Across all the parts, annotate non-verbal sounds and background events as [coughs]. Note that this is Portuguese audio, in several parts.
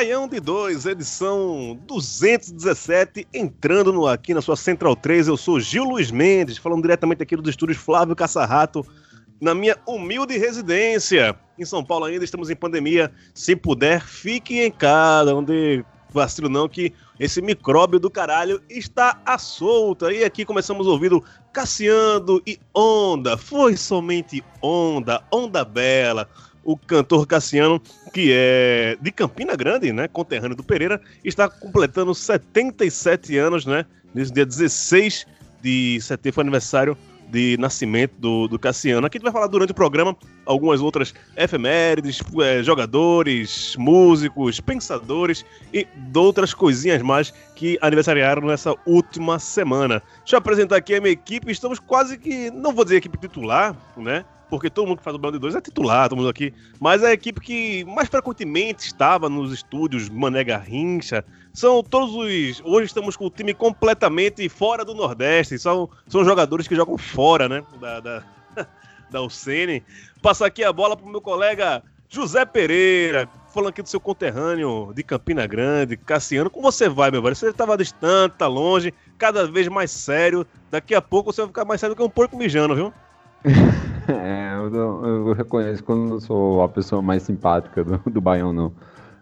Baião de 2, edição 217, entrando no, aqui na sua Central 3. Eu sou Gil Luiz Mendes, falando diretamente aqui dos estúdios Flávio Caçarrato, na minha humilde residência. Em São Paulo ainda estamos em pandemia. Se puder, fique em casa, onde vacilo não, que esse micróbio do caralho está à solta. E aqui começamos ouvindo Cassiano e Onda. Foi somente Onda, Onda Bela o cantor Cassiano, que é de Campina Grande, né, conterrâneo do Pereira, está completando 77 anos, né, nesse dia 16 de setembro, foi aniversário de nascimento do, do Cassiano. Aqui a gente vai falar durante o programa algumas outras efemérides, eh, jogadores, músicos, pensadores e outras coisinhas mais que aniversariaram nessa última semana. Deixa eu apresentar aqui a minha equipe, estamos quase que, não vou dizer equipe titular, né, porque todo mundo que faz o de Dois é titular, todo mundo aqui, mas a equipe que mais frequentemente estava nos estúdios Mané Garrincha, são todos os... Hoje estamos com o time completamente fora do Nordeste, são, são jogadores que jogam fora, né, da, da, [laughs] da. Passar aqui a bola pro meu colega José Pereira, falando aqui do seu conterrâneo de Campina Grande, Cassiano. Como você vai, meu velho? Você estava distante, tá longe, cada vez mais sério. Daqui a pouco você vai ficar mais sério que um porco mijando, viu? [laughs] [laughs] É, eu, eu reconheço quando eu sou a pessoa mais simpática do, do Baião, não.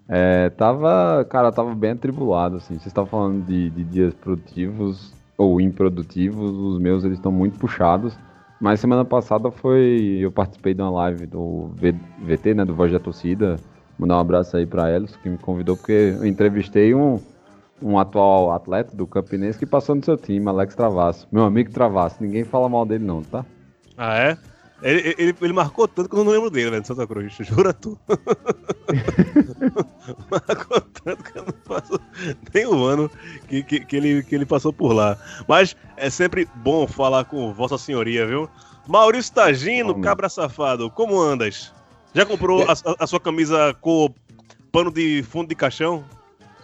É, tava, cara, tava bem atribulado, assim. Vocês estavam falando de, de dias produtivos ou improdutivos, os meus eles estão muito puxados. Mas semana passada foi, eu participei de uma live do V- VT, né, do Voz da Torcida. Mandar um abraço aí pra Elos, que me convidou, porque eu entrevistei um, um atual atleta do Campinense que passou no seu time, Alex Travasso. Meu amigo Travasso, ninguém fala mal dele não, tá? Ah, é? Ele, ele, ele marcou tanto que eu não lembro dele, velho, de Santa Cruz. Jura tu? [laughs] marcou tanto que eu não faço nem um ano que, que, que ele, que ele passou por lá. Mas é sempre bom falar com Vossa Senhoria, viu? Maurício Tagino, Bom, cabra safado, como andas? Já comprou a, a- a sua camisa com pano de fundo de caixão?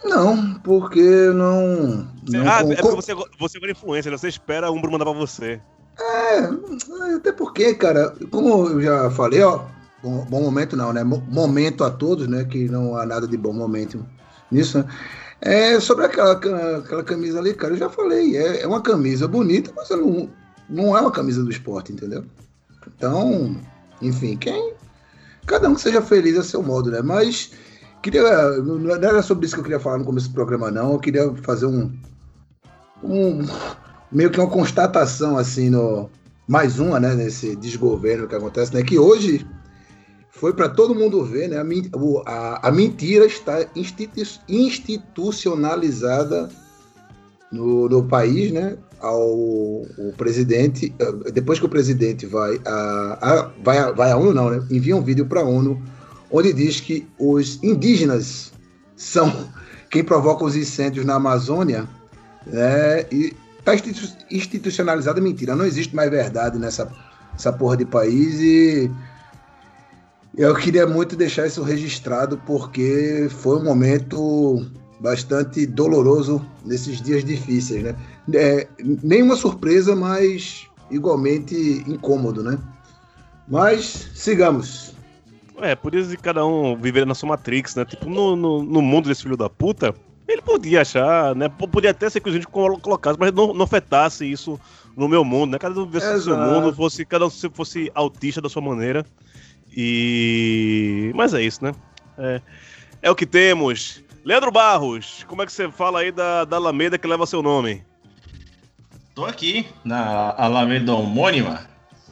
Não, porque não. Você- não ah, com- é porque você, você agora é influencer, né? você espera um Bruno mandar pra você. É, até porque, cara, como eu já falei, ó, bom, bom momento não, né? Mo- Momento a todos, né? Que não há nada de bom momento nisso, né? É, sobre aquela, aquela camisa ali, cara, eu já falei, é, é uma camisa bonita, mas não, não é uma camisa do esporte, entendeu? Então, enfim, quem. Cada um que seja feliz a seu modo, né? Mas queria. Não era sobre isso que eu queria falar no começo do programa, não. Eu queria fazer um. um meio que uma constatação, assim, no. Mais uma, né? Nesse desgoverno que acontece, né? Que hoje foi para todo mundo ver, né? A, a- a mentira está institu- institucionalizada no, no país, né? Ao o presidente, eh, depois que o presidente vai a, a- vai, a, vai à ONU, não, né? Envia um vídeo para a ONU onde diz que os indígenas são [laughs] quem provoca os incêndios na Amazônia, né? E está institucionalizada mentira. Não existe mais verdade nessa essa porra de país e eu queria muito deixar isso registrado porque foi um momento bastante doloroso nesses dias difíceis, né? É, nenhuma surpresa, mas igualmente incômodo, né? Mas sigamos. É, por isso que cada um viver na sua Matrix, né? Tipo, no, no, no mundo desse filho da puta, ele podia achar, né? P- Podia até ser que a gente colo- colocasse, mas não, não afetasse isso no meu mundo, né? Cada um vivesse no seu mundo, fosse, cada um se fosse autista da sua maneira. E. Mas é isso, né? É, é o que temos. Leandro Barros, como é que você fala aí da, da Alameda que leva seu nome? Tô aqui na Alameda homônima,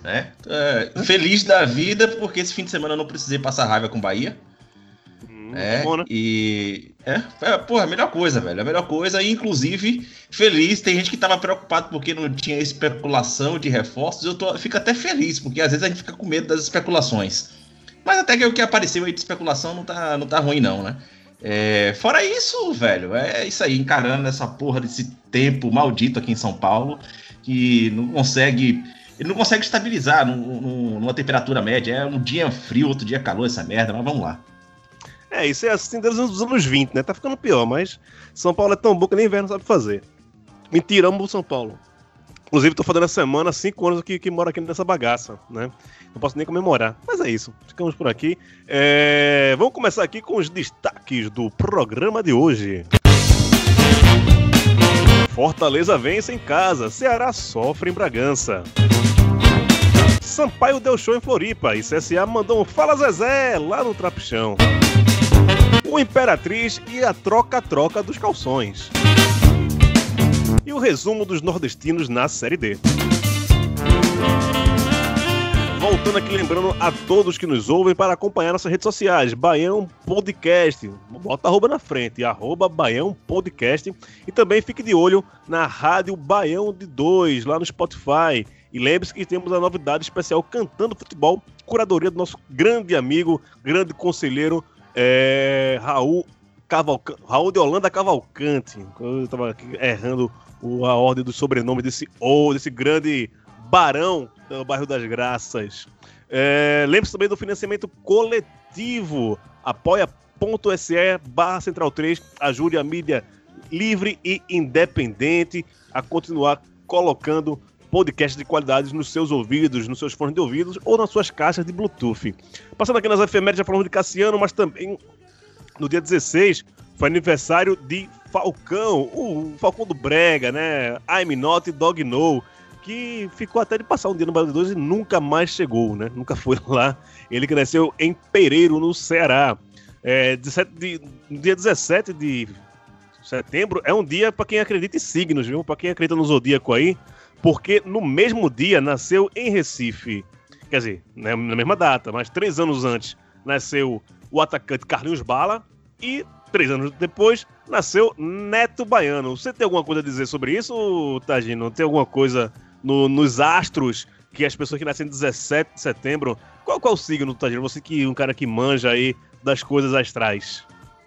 né? É, feliz da vida porque esse fim de semana eu não precisei passar raiva com Bahia. É, bom, né? e. É, é, porra, a melhor coisa, velho. A melhor coisa. E, inclusive, feliz. Tem gente que tava preocupado porque não tinha especulação de reforços. Eu tô, fico até feliz, porque às vezes a gente fica com medo das especulações. Mas até que o que apareceu aí de especulação não tá, não tá ruim, não, né? É, fora isso, velho, é isso aí, encarando essa porra desse tempo maldito aqui em São Paulo, que não consegue. Ele não consegue estabilizar num- num- numa temperatura média. É um dia frio, outro dia calor, essa merda, mas vamos lá. É, isso é assim desde os anos 20, né? Tá ficando pior, mas São Paulo é tão bom que nem inverno sabe fazer. Mentira, amo São Paulo. Inclusive, tô fazendo essa semana cinco anos que, que moro aqui nessa bagaça, né? Não posso nem comemorar. Mas é isso. Ficamos por aqui. É, Vamos começar aqui com os destaques do programa de hoje. Fortaleza vence em casa. Ceará sofre em Bragança. Sampaio deu show em Floripa e CSA mandou um Fala Zezé lá no Trapichão. O Imperatriz e a troca-troca dos calções. E o resumo dos nordestinos na Série D. Voltando aqui, lembrando a todos que nos ouvem para acompanhar nossas redes sociais, Baião Podcast, bota arroba na frente, arroba Baião Podcast, e também fique de olho na Rádio Baião de 2, lá no Spotify, e lembre-se que temos a novidade especial Cantando Futebol, curadoria do nosso grande amigo, grande conselheiro, é, Raul Cavalcante, Raul de Holanda Cavalcante. Eu tava aqui errando a ordem do sobrenome desse, ou desse grande barão do bairro das Graças. É, Lembre-se também do financiamento coletivo. apoia.se barra Central 3. Ajude a mídia livre e independente a continuar colocando podcasts de qualidade nos seus ouvidos, nos seus fones de ouvidos ou nas suas caixas de Bluetooth. Passando aqui nas efemérides, já falamos de Cassiano, mas também no dia 16 foi aniversário de Falcão, o Falcão do Brega, né? I'm not dog no, que ficou até de passar um dia no Brasil 2 e nunca mais chegou, né? Nunca foi [laughs] lá. Ele que nasceu em Pereiro, no Ceará. É, 17 de, dia 17 de setembro é um dia para quem acredita em signos, viu? Para quem acredita no zodíaco aí, porque no mesmo dia nasceu em Recife, quer dizer, né, na mesma data, mas três anos antes nasceu o atacante Carlinhos Bala e três anos depois nasceu Neto Baiano. Você tem alguma coisa a dizer sobre isso, Tagino? Tem alguma coisa no- nos astros que as pessoas que nascem em 17 de setembro? Qual, qual o signo, Tagino? Você que é um cara que manja aí das coisas astrais.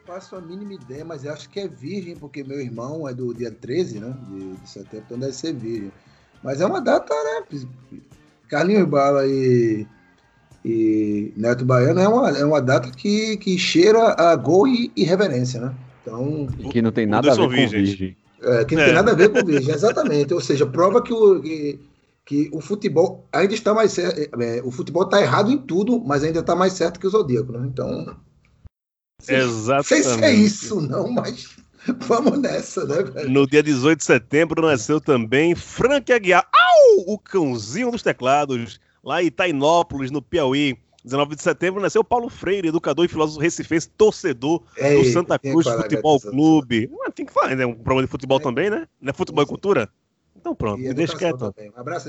faço a mínima ideia, mas acho que é virgem, porque meu irmão é do dia 13, né? De, de setembro, então deve ser virgem. Mas é uma data, né? Carlinhos Bala e, e Neto Baiano é uma, é uma data que, que cheira a gol e, e reverência, né? Então, E que não tem nada a ver com virgens. virgem. é, que não É. tem nada a ver com virgem, exatamente. Ou seja, prova que o, que, que o futebol ainda está mais certo. é, o futebol está errado em tudo, mas ainda está mais certo que o Zodíaco, né? Então. Não sei se é isso, não, mas [laughs] vamos nessa, né, velho? No dia 18 de setembro nasceu também Frank Aguiar, au! o cãozinho dos teclados, lá em Itainópolis, no Piauí. 19 de setembro nasceu Paulo Freire, educador e filósofo recifense, torcedor do Ei, Santa tem que Cruz Futebol Clube. Ué, tem que falar, né? Um programa de futebol É. também, né? Não é futebol e cultura? Então pronto, E me deixa quieto. também. Um abraço.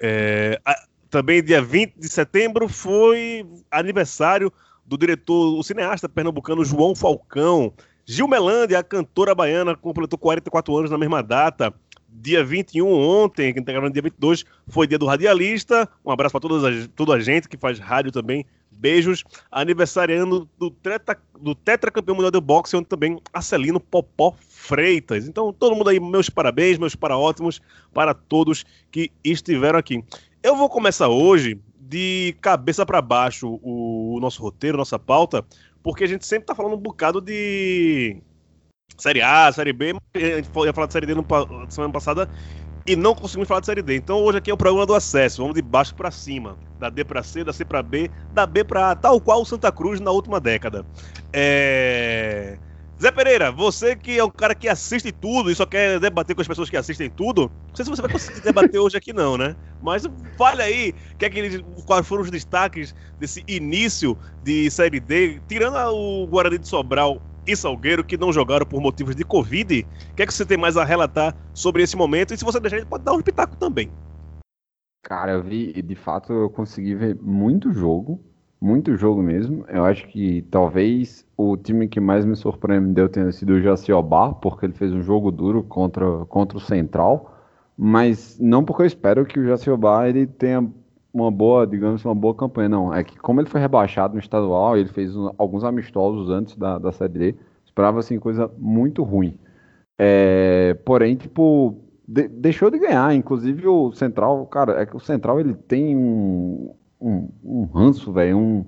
É, a- também dia 20 de setembro foi aniversário do diretor, o cineasta pernambucano João Falcão. Gil Melândia, a cantora baiana, completou 44 anos na mesma data. Dia 21, ontem, que está gravando dia 22, foi dia do radialista. Um abraço para toda, toda a gente que faz rádio também. Beijos. Aniversariando do, treta, do tetracampeão mundial de boxe, onde também Acelino Popó Freitas. Então, todo mundo aí, meus parabéns, meus para ótimos para todos que estiveram aqui. Eu vou começar hoje de cabeça para baixo o, o nosso roteiro, nossa pauta, porque a gente sempre tá falando um bocado de Série A, Série B, a gente ia falar de Série D no, semana passada e não conseguimos falar de Série D. Então hoje aqui é o programa do acesso, vamos de baixo para cima, da D para C, da C para B, da B para A, tal qual o Santa Cruz na última década. É... Zé Pereira, você que é um cara que assiste tudo e só quer debater com as pessoas que assistem tudo, não sei se você vai conseguir debater [laughs] hoje aqui não, né? Mas fale aí que é que, quais foram os destaques desse início de Série D, tirando o Guarani de Sobral e Salgueiro, que não jogaram por motivos de Covid. O que é que você tem mais a relatar sobre esse momento? E se você deixar, pode dar um pitaco também. Cara, eu vi, de fato, eu consegui ver muito jogo, muito jogo mesmo. Eu acho que talvez o time que mais me surpreendeu tenha sido o Jaciobá, porque ele fez um jogo duro contra, contra o Central. Mas não porque eu espero que o Jaciobá ele tenha uma boa, digamos, uma boa campanha, não. É que como ele foi rebaixado no estadual, ele fez um, alguns amistosos antes da, da Série D, esperava assim coisa muito ruim. É, porém, tipo, de, deixou de ganhar. Inclusive o Central, cara, é que o Central ele tem um, um, um ranço, velho, um,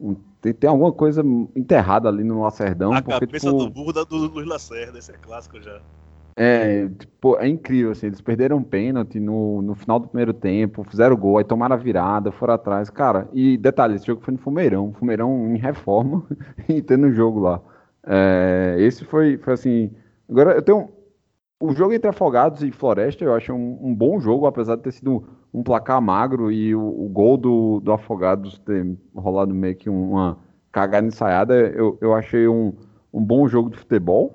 um, tem, tem, alguma coisa enterrada ali no Lacerdão. A porque, cabeça tipo, do burro da, do Luiz Lacerda, esse é clássico já. É, tipo, é incrível, assim, eles perderam pênalti no, no final do primeiro tempo, fizeram gol, aí tomaram a virada, foram atrás, cara, e detalhe, esse jogo foi no Fumeirão, Fumeirão em reforma, [laughs] e tendo jogo lá. É, esse foi, foi assim, agora eu tenho, o jogo entre Afogados e Floresta eu acho um, um bom jogo, apesar de ter sido um, placar magro e o, o, gol do, do Afogados ter rolado meio que uma cagada ensaiada, eu, eu achei um, um bom jogo de futebol.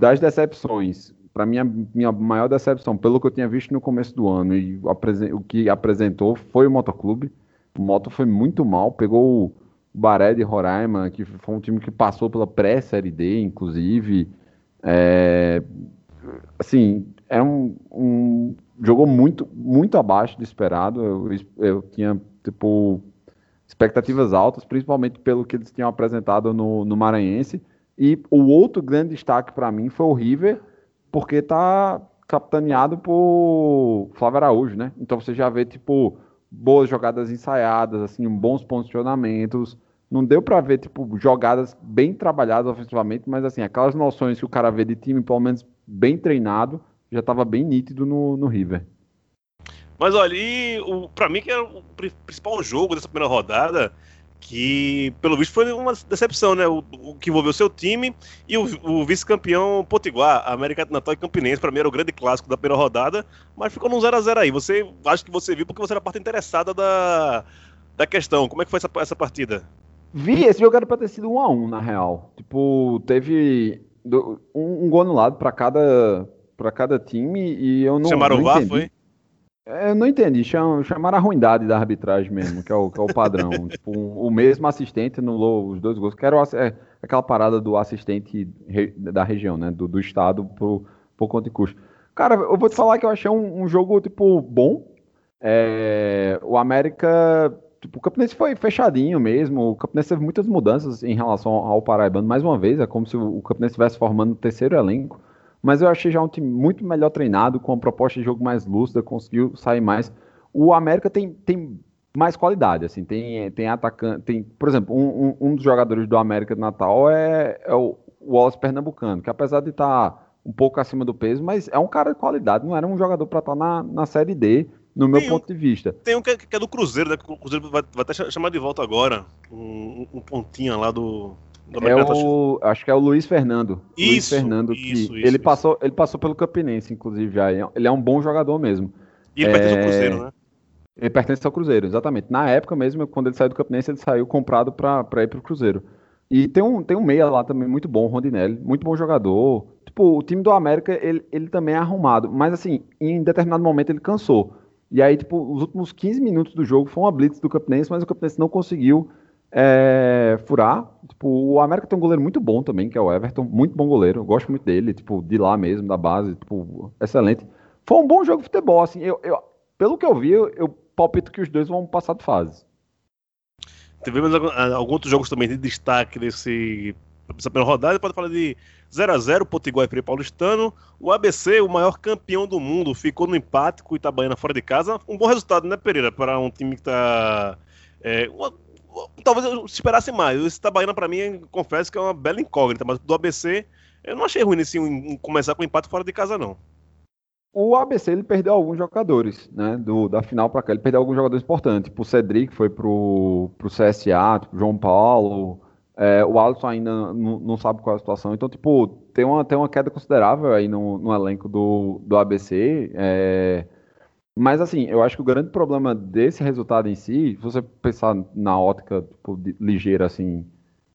Das decepções, para mim, a minha maior decepção, pelo que eu tinha visto no começo do ano e o que apresentou, foi o Motoclube. O Moto foi muito mal, pegou o Baré de Roraima, que foi um time que passou pela pré-série D, inclusive. É, assim, é um, um, jogou muito muito abaixo do esperado. Eu, eu tinha tipo expectativas altas, principalmente pelo que eles tinham apresentado no, no Maranhense. E o outro grande destaque para mim foi o River, porque está capitaneado por Flávio Araújo, né? Então você já vê tipo boas jogadas ensaiadas, assim, bons posicionamentos. Não deu para ver tipo jogadas bem trabalhadas ofensivamente, mas assim, aquelas noções que o cara vê de time pelo menos bem treinado, já estava bem nítido no, no River. Mas olha, e o, pra mim que era o principal jogo dessa primeira rodada, que pelo visto foi uma decepção, né? O, o que envolveu seu time e o, o vice-campeão Potiguar, América Natal e Campinense, para mim era o grande clássico da primeira rodada, mas ficou num 0x0 aí. Você acho que você viu porque você era a parte interessada da, da questão. Como é que foi essa, essa partida? Vi, esse jogo era pra ter sido 1x1, na real. Tipo, teve um, um gol anulado para cada para cada time e eu não chamaram não o VAR, foi? É, eu não entendi, Cham, chamaram a ruindade da arbitragem mesmo, que é o, que é o padrão. [laughs] tipo, um, o mesmo assistente anulou os dois gols, que era o, é, aquela parada do assistente re, da região, né, do, do estado por, por conta de custo. Cara, eu vou te falar que eu achei um, um jogo, tipo, bom. É, o América tipo, o Campinense foi fechadinho mesmo. O Campinense teve muitas mudanças em relação ao Paraibano. Mais uma vez, é como se o Campinense estivesse formando o terceiro elenco. Mas eu achei já um time muito melhor treinado, com uma proposta de jogo mais lúcida, conseguiu sair mais. O América tem, tem mais qualidade, assim, tem, tem atacante, tem, por exemplo, um, um, um dos jogadores do América de Natal é, é o Wallace Pernambucano, que apesar de estar tá um pouco acima do peso, mas é um cara de qualidade, não era um jogador para estar tá na, na Série D, no meu tem ponto um, de vista. Tem um que é, que é, do Cruzeiro, né? O Cruzeiro vai, vai até chamar de volta agora. Um, um pontinha lá do. É o, acho que é o Luiz Fernando. Isso, Luiz Fernando, isso, que isso, ele, isso. Passou, ele passou pelo Campinense, inclusive, já. Ele é um bom jogador mesmo. E ele é... pertence ao Cruzeiro, né? Ele pertence ao Cruzeiro, exatamente. Na época mesmo, quando ele saiu do Campinense, ele saiu comprado para ir para o Cruzeiro. E tem um, tem um meia lá também muito bom, Rondinelli, muito bom jogador. Tipo, o time do América, ele, ele também é arrumado. Mas assim, em determinado momento ele cansou. E aí, tipo, os últimos 15 minutos do jogo foi uma blitz do Campinense, mas o Campinense não conseguiu é, furar. Tipo, o América tem um goleiro muito bom também, que é o Everton, muito bom goleiro, eu gosto muito dele, tipo, de lá mesmo, da base, tipo, excelente. Foi um bom jogo de futebol, assim, eu, eu pelo que eu vi, eu, eu palpito que os dois vão passar de fase. Tivemos alguns outros jogos também de destaque nesse, primeira rodada, pode falar de 0 a 0 Potiguar e Frei Paulistano. O ABC, o maior campeão do mundo, ficou no empate com o Itabaiana fora de casa. Um bom resultado, né, Pereira? Para um time que está. É, talvez eu esperasse mais. Esse Itabaiana, para mim, confesso que é uma bela incógnita, mas do ABC, eu não achei ruim em, começar com empate fora de casa, não. O ABC ele perdeu alguns jogadores, né? Do, da final para cá. Ele perdeu alguns jogadores importantes. Tipo, o Cedric foi pro, pro CSA, tipo, João Paulo. É, o Alisson ainda não, não, sabe qual é a situação. Então, tipo, tem uma, tem uma queda considerável aí no, no elenco do, do ABC. É... Mas, assim, eu acho que o grande problema desse resultado em si, se você pensar na ótica tipo, de, ligeira, assim,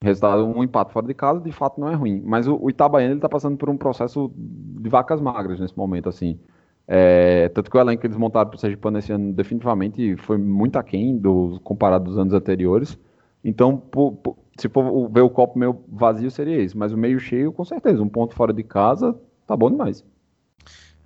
resultado, um empate fora de casa, de fato não é ruim. Mas o, o Itabaiana, ele tá passando por um processo de vacas magras nesse momento, assim. É, tanto que o elenco que eles montaram para o Sergipano esse ano definitivamente foi muito aquém do, comparado dos anos anteriores. Então, por, por, se for ver o copo meio vazio, seria isso. Mas o meio cheio, com certeza. Um ponto fora de casa, tá bom demais.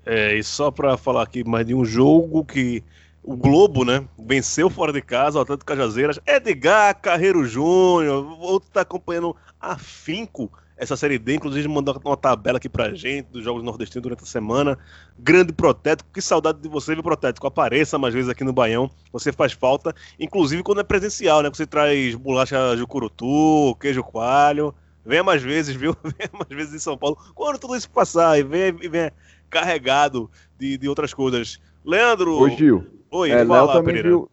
É, e só para falar aqui mais de um jogo que o Globo, né, venceu fora de casa, o Atlético Cajazeiras. Edgar Carreiro Júnior, outro tá acompanhando afinco essa Série D, inclusive mandou uma tabela aqui pra gente dos jogos nordestinos durante a semana. Grande Protético, que saudade de você, viu, Protético? Apareça mais vezes aqui no Baião, você faz falta, inclusive quando é presencial, né? Você traz bolacha jucurutu, queijo coalho. Venha mais vezes, viu? [laughs] Venha mais vezes em São Paulo. Quando tudo isso passar e venha, venha carregado de, de outras coisas. Leandro. Ô, Gil. Oi, é, Léo também, viu,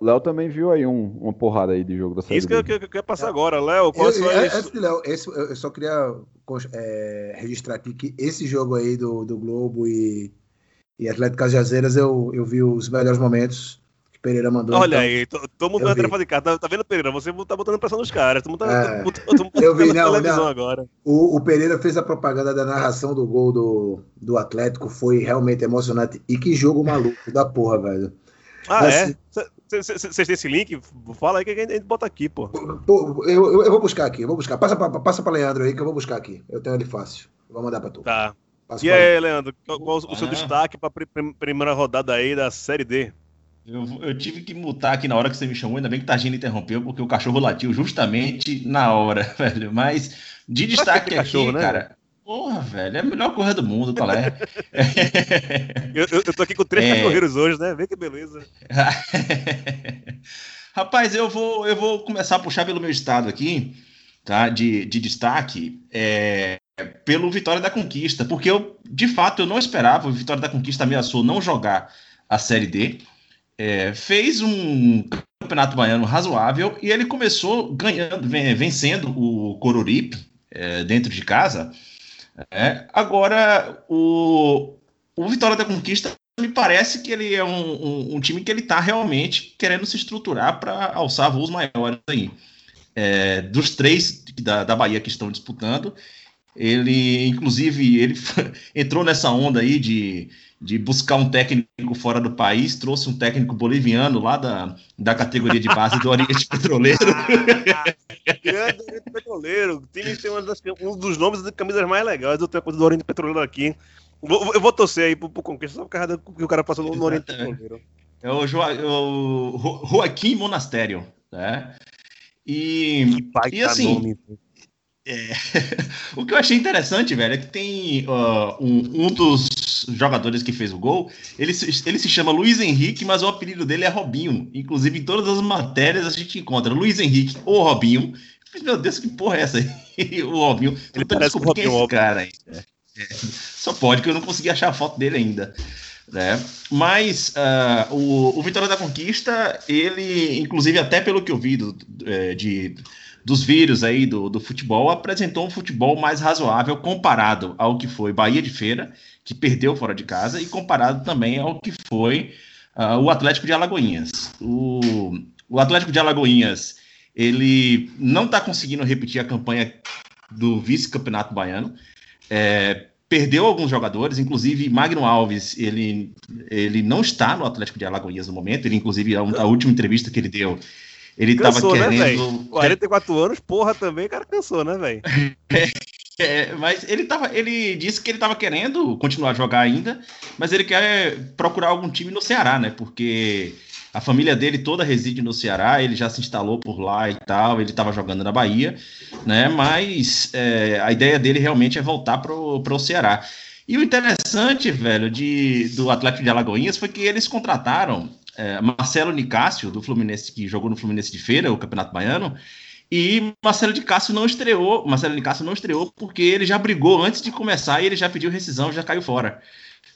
Léo também viu aí um, uma porrada aí de jogo da série. Isso que eu, que eu quero passar agora, Léo. Qual eu, é, esse, Léo, esse, eu só queria é, registrar aqui que esse jogo aí do, do Globo e, e Atlético Cajazeiras eu, eu vi os melhores momentos. Pereira mandou. Olha então, aí, tô, tô mudando a tarefa de casa. Tá, tá, vendo, Pereira? Você tá botando pressão nos caras. Tô mudando, é, tô, tô, tô, eu vi, não, televisão não. agora. O, o, Pereira fez a propaganda da narração do gol do, do Atlético. Foi realmente emocionante. E que jogo maluco da porra, velho. Ah, Mas, é? Vocês têm esse link? Fala aí que a gente bota aqui, pô. pô eu, eu, eu, vou buscar aqui, eu vou buscar. Passa pra, passa pra Leandro aí que eu vou buscar aqui. Eu tenho ele fácil. Vou mandar pra tu. Tá. Passa e aí, Leandro, qual, qual o seu ah. destaque pra primeira rodada aí da Série D? Eu, eu, tive que mutar aqui na hora que você me chamou, ainda bem que Tagina interrompeu, porque o cachorro latiu justamente na hora, [laughs] velho. Mas de destaque aqui, cachorro, né? cara. Porra, velho, é a melhor coisa do mundo, tá é? [laughs] [laughs] eu, eu, eu tô aqui com três é... cachorreiros hoje, né? Vê que beleza. Rapaz, eu vou, eu vou começar a puxar pelo meu estado aqui, tá? De, de destaque. É, pelo Vitória da Conquista, porque eu, de fato, eu não esperava. O Vitória da Conquista ameaçou não jogar a Série D é, fez um campeonato baiano razoável e ele começou ganhando, vencendo o Coruripe é, dentro de casa. É, agora, o, o Vitória da Conquista me parece que ele é um, um, um time que ele está realmente querendo se estruturar para alçar voos maiores aí. É, dos três da, da Bahia que estão disputando, ele, inclusive, ele [laughs] entrou nessa onda aí de de buscar um técnico fora do país, trouxe um técnico boliviano lá da, da categoria de base do Oriente [laughs] Petroleiro. Oriente Petroleiro. O time tem das, um dos nomes de camisas mais legais do, do Oriente Petroleiro aqui. Eu vou torcer aí pro, pro Conquista, só por causa do que o cara passou no Oriente Petroleiro. É o, jo, o Joaquim Monastério, né? E, e assim, nome. É, [laughs] o que eu achei interessante, velho, é que tem uh, um, um, dos jogadores que fez o gol, ele, ele se chama Luiz Henrique, mas o apelido dele é Robinho. Inclusive, em todas as matérias a gente encontra Luiz Henrique ou Robinho. Meu Deus, que porra é essa aí? [laughs] o Robinho. Ele parece quem é esse cara aí. É, só pode, que eu não consegui achar a foto dele ainda. Né? Mas uh, o, o Vitória da Conquista, ele, inclusive, até pelo que eu vi do, é, de dos vírus aí do, do futebol, apresentou um futebol mais razoável comparado ao que foi Bahia de Feira, que perdeu fora de casa, e comparado também ao que foi uh, o Atlético de Alagoinhas. O, o Atlético de Alagoinhas, ele não está conseguindo repetir a campanha do vice-campeonato baiano, é, perdeu alguns jogadores, inclusive Magno Alves, ele, ele não está no Atlético de Alagoinhas no momento, ele inclusive a, a última entrevista que ele deu, ele cansou, tava né, querendo. Né, 44 anos, porra, também, cara, cansou, né, velho? [laughs] É, mas ele tava, ele disse que ele tava querendo continuar a jogar ainda, mas ele quer procurar algum time no Ceará, né? Porque a família dele toda reside no Ceará, ele já se instalou por lá e tal, ele estava jogando na Bahia, né? Mas é, a ideia dele realmente é voltar pro, pro Ceará. E o interessante, velho, de, do Atlético de Alagoinhas foi que eles contrataram é, Marcelo Nicásio, do Fluminense, que jogou no Fluminense de Feira, o Campeonato Baiano, e Marcelo de Cássio não estreou, Marcelo de Cássio não estreou porque ele já brigou antes de começar e ele já pediu rescisão, já caiu fora,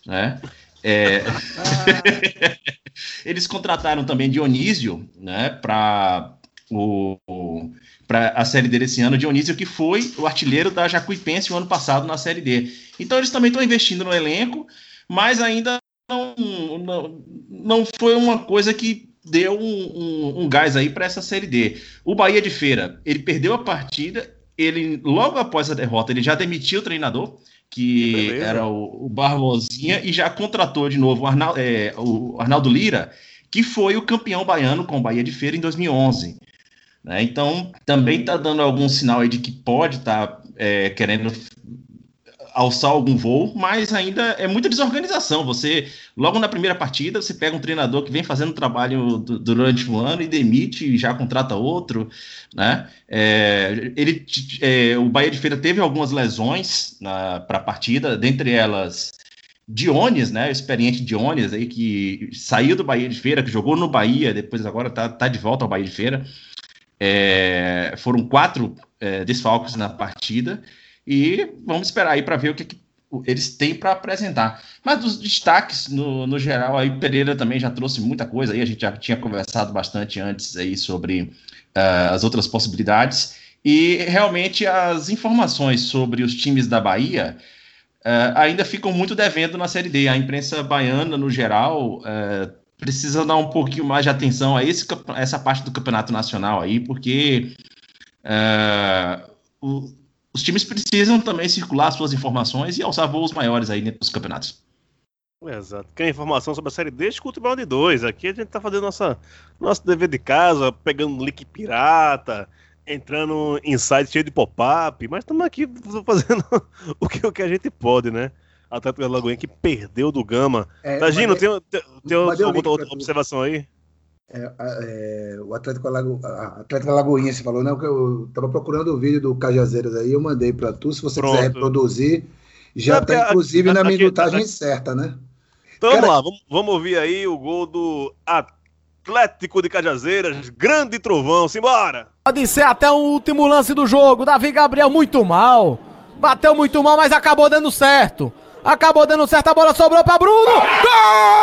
né? É... [laughs] Eles contrataram também Dionísio, né, para o, para a Série D desse ano, Dionísio, que foi o artilheiro da Jacuipense o ano passado na Série D. Então eles também estão investindo no elenco, mas ainda não, não, não foi uma coisa que deu um, um, um gás aí para essa Série D. O Bahia de Feira, ele perdeu a partida, ele logo após a derrota, ele já demitiu o treinador, que era o, o, Barbosinha, e já contratou de novo o, Arnal, é, o Arnaldo Lira, que foi o campeão baiano com o Bahia de Feira em 2011. Né? Então, também está dando algum sinal aí de que pode estar tá, é, querendo alçar algum voo, mas ainda é muita desorganização. Você, logo na primeira partida, você pega um treinador que vem fazendo trabalho durante o ano e demite e já contrata outro, né? É, ele, é, o Bahia de Feira teve algumas lesões para a partida, dentre elas Dionis, né? O experiente Dionis aí que saiu do Bahia de Feira, que jogou no Bahia, depois agora tá, tá de volta ao Bahia de Feira. É, foram quatro é, desfalques na partida e vamos esperar aí para ver o que, que eles têm para apresentar. Mas dos destaques, no, no geral, aí Pereira também já trouxe muita coisa aí, a gente já tinha conversado bastante antes aí sobre uh, as outras possibilidades, e realmente as informações sobre os times da Bahia uh, ainda ficam muito devendo na Série D. A imprensa baiana, no geral, uh, precisa dar um pouquinho mais de atenção a esse, essa parte do campeonato nacional aí, porque o, os times precisam também circular suas informações e alçar voos maiores aí dentro dos campeonatos. Exato. Quer informação sobre a série D, escuta o Balde 2. Aqui a gente tá fazendo nossa, nosso dever de casa, pegando link pirata, entrando em sites cheio de pop-up, mas estamos aqui [laughs] fazendo o que, o que a gente pode, né? Atlético da Lagoinha que perdeu do Gama. É, Tagino, tem, tem, tem outra, outra observação aí? É, é, o Atlético, Alago, Atlético Lagoinha, você falou, né? Eu tava procurando o vídeo do Cajazeiras aí, eu mandei para tu. Se você Pronto. quiser reproduzir, já está inclusive na minutagem aqui, certa, né? Então Cara... vamos lá, vamos, vamos, ouvir aí o gol do Atlético de Cajazeiras, grande trovão, simbora! Pode ser até o último lance do jogo, Davi Gabriel muito mal, bateu muito mal, mas acabou dando certo. Acabou dando certo, a bola sobrou para Bruno. Gol!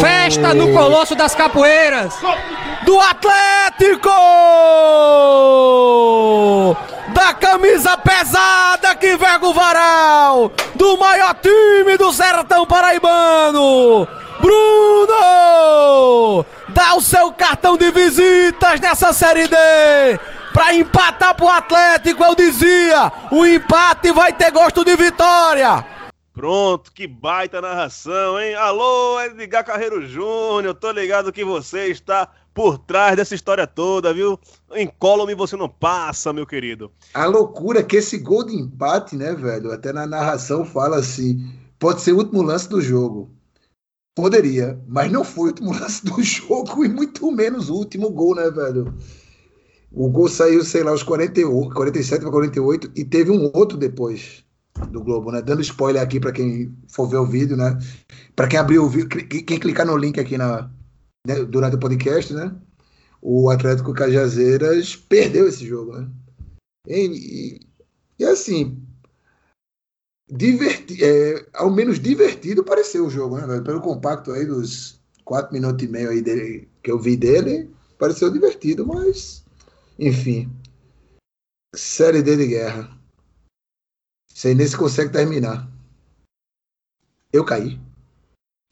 Festa no Colosso das Capoeiras do Atlético! Da camisa pesada que verga o varal do maior time do sertão paraibano. Bruno! Dá o seu cartão de visitas nessa Série D para empatar pro Atlético, eu dizia, o empate vai ter gosto de vitória. Pronto, que baita narração, hein? Alô, Edgar Carreiro Júnior, tô ligado que você está por trás dessa história toda, viu? Incólume você não passa, meu querido. A loucura é que esse gol de empate, né, velho? Até na narração fala assim: pode ser o último lance do jogo. Poderia, mas não foi o último [laughs] lance do jogo e muito menos o último gol, né, velho? O gol saiu, sei lá, aos 48, 47 para 48 e teve um outro depois do Globo, né? Dando spoiler aqui para quem for ver o vídeo, né? Para quem abrir o vídeo, quem clicar no link aqui na, né, durante o podcast, né? O Atlético Cajazeiras perdeu esse jogo, né? E, e, e assim, diverti, é, ao menos divertido pareceu o jogo, né? Pelo compacto aí dos quatro minutos e meio aí dele, que eu vi dele, pareceu divertido, mas enfim. Série D de guerra. Sem nem se consegue terminar. Eu caí.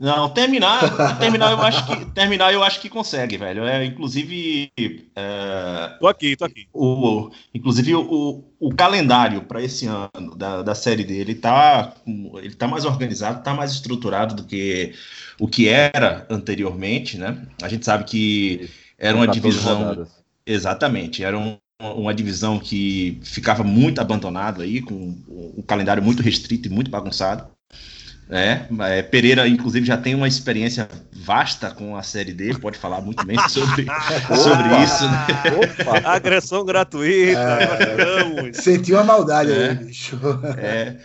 Não, terminar, terminar eu acho que terminar eu acho que consegue, velho. É, inclusive, é, tô aqui, tô aqui. O, inclusive o, o calendário para esse ano da, da série dele tá ele tá mais organizado, tá mais estruturado do que o que era anteriormente, né? A gente sabe que era uma divisão Exatamente, era um, uma divisão que ficava muito abandonada aí, com um calendário muito restrito e muito bagunçado. É, é, Pereira, inclusive, já tem uma experiência vasta com a série D, pode falar muito bem [laughs] sobre, sobre isso. Né? Agressão gratuita. É, sentiu a maldade é, aí, bicho. É,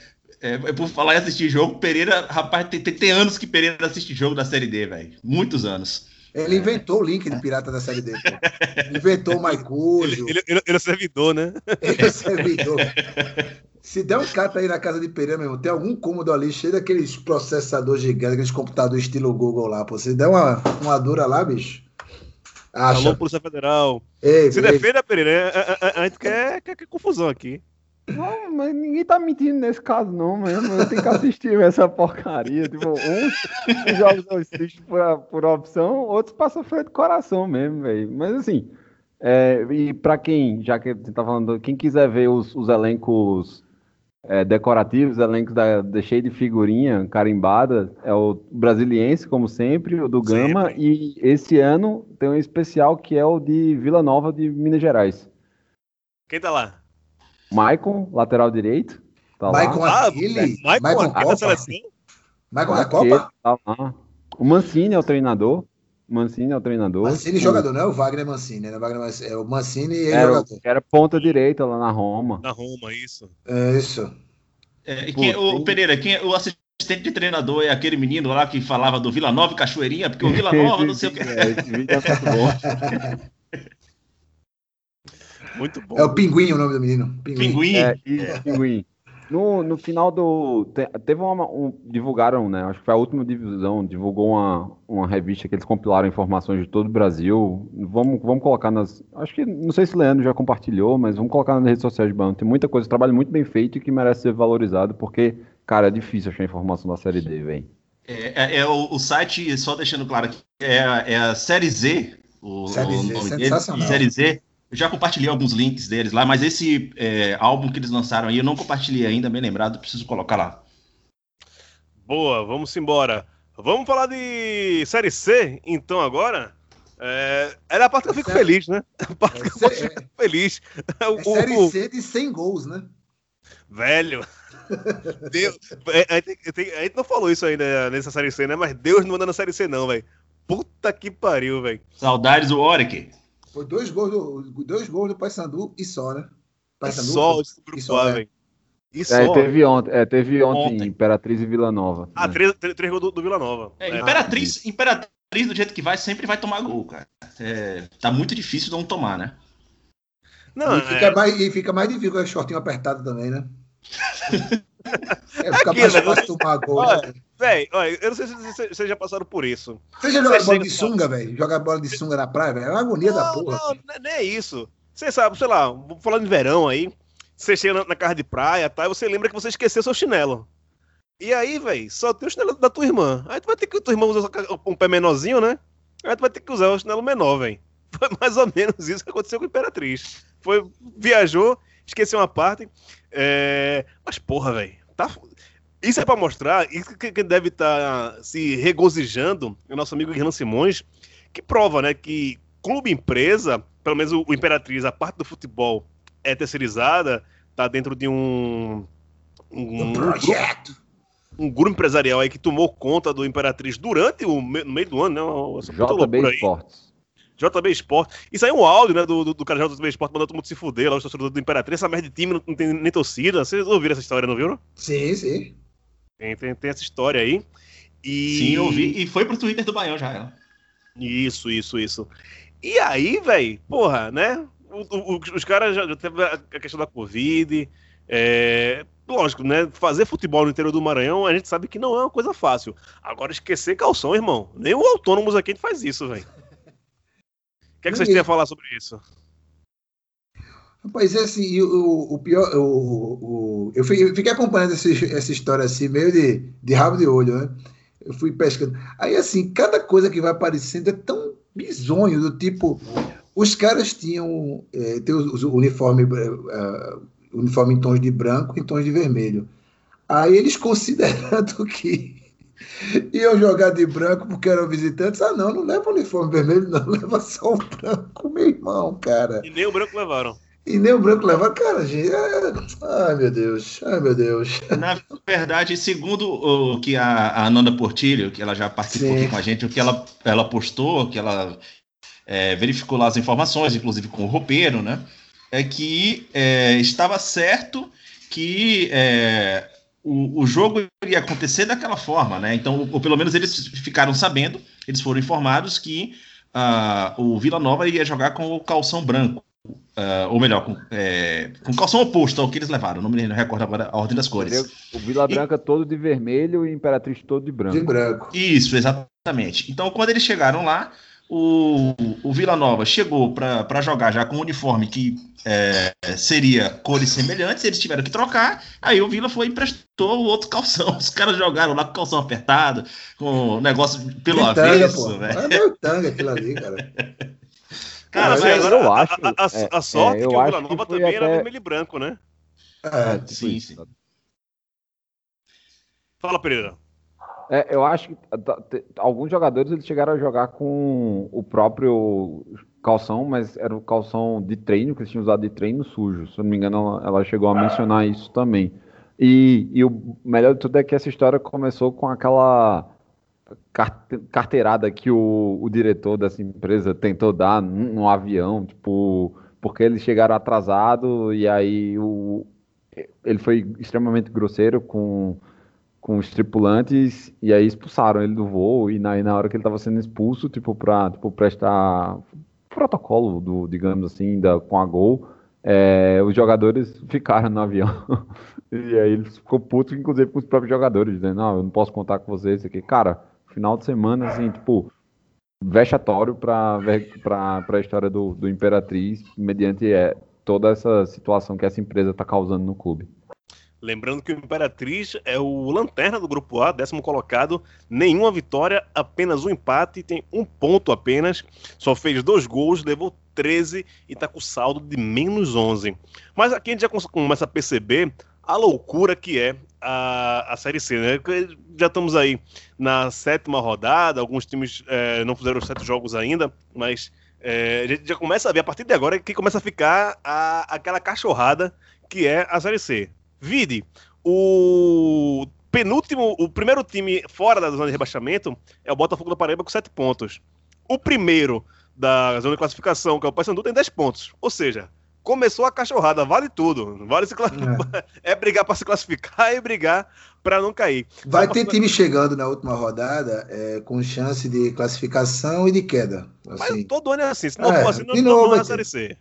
é, é, por falar em assistir jogo, Pereira, rapaz, tem, tem, tem anos que Pereira assiste jogo da série D, velho. Muitos anos. Ele inventou o link de pirata da série D. Pô. Inventou o Maicujo. Ele, ele, ele, é servidor, né? Ele é servidor. Se der um cata aí na casa de Pereira, meu irmão, tem algum cômodo ali cheio daqueles processadores gigantes, aqueles computadores estilo Google lá, pô. Se der uma, uma dura lá, bicho. Alô, Acha. Polícia Federal. Ei, Se ei, defenda, Pereira. A, a- a- a gente quer, quer, quer confusão aqui. Não, mas ninguém tá mentindo nesse caso, não, mesmo. Eu tenho que assistir [laughs] essa porcaria. Tipo, uns jogos eu assisto por, por opção, outros passam freio do coração mesmo, velho. Mas assim, é, e pra quem, já que você tá falando, quem quiser ver os, os elencos é, decorativos, elencos da, da cheio de figurinha carimbada, é o brasiliense, como sempre, o do Gama, e esse ano tem um especial que é o de Vila Nova de Minas Gerais. Quem tá lá? Maicon, lateral direito. Tá lá. Maicon Ah, aquele? Michael Maicon da Copa? seleção? Maicon da Copa? tá lá. O Mancini é o treinador. O Mancini é o treinador. Mancini O- jogador, não é o Wagner Mancini, né? O Wagner Mancini, é o Mancini e ele Era, o- jogador. era ponta direita lá na Roma. Na Roma, isso. É isso. É, e quem- o tem- Pereira, quem, o assistente de treinador é aquele menino lá que falava do Vila Nova e Cachoeirinha, porque o Vila [laughs] Nova, não sei o que. É, esse vídeo é muito bom. [laughs] Muito bom. É o Pinguim o nome do menino. Pinguim. Pinguim. É, e Pinguim. No, no final do. te- Teve uma. Um, divulgaram, né? Acho que foi a última divisão. Divulgou uma, uma revista que eles compilaram informações de todo o Brasil. Vamos, vamos colocar nas. Acho que. Não sei se o Leandro já compartilhou, mas vamos colocar nas redes sociais de Banco. Tem muita coisa, trabalho muito bem feito e que merece ser valorizado, porque, cara, é difícil achar informação da série D, velho. É, é- é o, o site, só deixando claro aqui, é, a- é a Série Z, o, Série o Z, nome sensacional. dele. Série Z. Eu já compartilhei alguns links deles lá, mas esse é, álbum que eles lançaram aí eu não compartilhei ainda, bem lembrado, preciso colocar lá. Boa, vamos embora. Vamos falar de Série C, então, agora? É, era a parte que eu fico Série- feliz, né? [laughs] A parte que eu É, sé- ficar feliz. É O- Série o- C de 100 gols, né? Velho. [laughs] Deus, é, a, gente, a gente não falou isso ainda nessa Série C, né? Mas Deus não manda na Série C, não, velho. Puta que pariu, velho. Saudades do Warwick. Foi dois gols do, dois gols do Paysandu e só, né? E Paysandu, só esse grupo e só, A, é. velho. E É, só. teve ontem, é, teve ontem, Ontem. Imperatriz e Vila Nova. Ah, né? três, três, três gols do, do Vila Nova. É, É, Imperatriz, Imperatriz, do jeito que vai, sempre vai tomar gol, cara. É, tá muito difícil não tomar, né? Não, e, fica é, mais, e fica mais difícil com o shortinho apertado também, né? [laughs] É, fica Aqui, mais né? fácil tomar gol. Olha, né? Velho, olha, eu não sei se vocês já passaram por isso. Você já joga bola de sunga, velho? Joga bola de sunga na praia, velho? É uma agonia da Não, porra. não, não é- nem é isso. Você sabe, sei lá, falando de verão aí, você chega na, na casa de praia tá, e você lembra que você esqueceu seu chinelo. E aí, velho, só tem o chinelo da tua irmã. Aí tu vai ter que, tua irmã usa um pé menorzinho, né? Aí tu vai ter que usar o chinelo menor, velho. [laughs] Foi mais ou menos isso que aconteceu com a Imperatriz. Foi, viajou, esqueceu uma parte. é, Mas, porra, velho, tá... Isso é pra mostrar, isso que que deve estar se regozijando, é o nosso amigo Irlan Simões, que prova, né, que clube empresa, pelo menos o, o Imperatriz, a parte do futebol é terceirizada, tá dentro de um um, Um um projeto. grupo, um grupo empresarial aí que tomou conta do Imperatriz durante o me- no meio do ano, né? Essa puta JB loucura aí. Esportes. JB Sport. Isso aí é um áudio, né, do, do, do cara JB Sport mandando todo mundo se fuder lá, os torcedores do Imperatriz, essa merda de time não, não tem nem torcida. Vocês ouviram essa história, não viram? Sim, sim. Tem, tem, tem essa história aí. E... Sim, eu vi. E foi pro Twitter do Baião já. ela. Isso, isso, isso. E aí, velho, porra, né? o- o- os caras já, já teve a questão da Covid. é, lógico, né? Fazer futebol no interior do Maranhão, a gente sabe que não é uma coisa fácil. Agora, esquecer calção, irmão. Nem o autônomos aqui a gente faz isso, velho. O que, é que vocês têm a falar sobre isso? Rapaz, é assim, o, o pior, o, o, eu fiquei acompanhando esse- essa história assim, meio de, de rabo de olho, né? Eu fui pescando. Aí, assim, cada coisa que vai aparecendo é tão bizonho, do tipo, os caras tinham, é, tem os, uniforme, é, uniforme em tons de branco e em tons de vermelho. Aí eles [laughs] considerando que iam jogar de branco porque eram visitantes, ah não, não leva uniforme vermelho, não, [laughs] leva só o branco, meu irmão, cara. E nem o branco levaram. E nem o branco levar, cara, gente. é- Ai, meu Deus. Ai, meu Deus. Na verdade, segundo o que a, a Ananda Portilho, que ela já participou Sim. aqui com a gente, o que ela, ela postou, que ela é, verificou lá as informações, inclusive com o roupeiro, né? É que é, estava certo que é, o, o jogo iria acontecer daquela forma, né? Então, ou pelo menos eles ficaram sabendo, eles foram informados que ah, o Vila Nova iria jogar com o calção branco. Uh, ou melhor, com, é, com calção oposto ao que eles levaram. Não me recordo agora a ordem das cores. O Vila Branca e... todo de vermelho e o Imperatriz todo de branco. De branco. Isso, exatamente. Então, quando eles chegaram lá, o, o Vila Nova chegou para jogar já com um uniforme que é, seria cores semelhantes, eles tiveram que trocar. Aí o Vila foi e emprestou o outro calção. [laughs] Os caras jogaram lá com o calção apertado, com o negócio pelo Que tanga, avesso. pô. velho. É meio tanga aquilo ali, cara. [laughs] Cara, Mas mas eu a, acho- a, a- é, a sorte é, eu que o Vila Nova também era até- vermelho e branco, né? É, tipo Sim, isso. sim. Fala, Pereira. É, eu acho que tá- te- alguns jogadores eles chegaram a jogar com o próprio calção, mas era o calção de treino, que eles tinham usado de treino sujo. Se eu não me engano, ela, ela chegou a mencionar isso também. E, e o melhor de tudo é que essa história começou com aquela carteirada que o, o diretor dessa empresa tentou dar no, avião, tipo, porque eles chegaram atrasado e aí o, ele foi extremamente grosseiro com com os tripulantes e aí expulsaram ele do voo e na, e na hora que ele estava sendo expulso, tipo, para tipo, prestar protocolo do, digamos assim, da, com a Gol, é, os jogadores ficaram no avião. [laughs] e aí ele ficou puto, inclusive, com os próprios jogadores, dizendo, não, eu não posso contar com vocês, aqui. Cara, final de semana, assim, tipo, vexatório para a história do, do Imperatriz, mediante é, toda essa situação que essa empresa está causando no clube. Lembrando que o Imperatriz é o lanterna do grupo A, décimo colocado, nenhuma vitória, apenas um empate, tem um ponto apenas, só fez dois gols, levou 13 e tá com saldo de menos 11. Mas aqui a gente já começa a perceber a loucura que é a, a Série C, né? Já estamos aí na sétima rodada, alguns times eh, não fizeram sete jogos ainda, mas eh, a gente já começa a ver a partir de agora que começa a ficar a- aquela cachorrada que é a Série C. Vide, o penúltimo, o primeiro time fora da zona de rebaixamento é o Botafogo da Paraíba com 7 pontos. O primeiro da zona de classificação, que é o Paysandu, tem 10 pontos. Ou seja, começou a cachorrada, vale tudo. Vale se cla- é. [laughs] brigar para se classificar e brigar para não cair. Vai ter time chegando na última rodada é, com chance de classificação e de queda. Mas Assim. todo ano é assim. Se não É, for assim, não, é vai a Série C.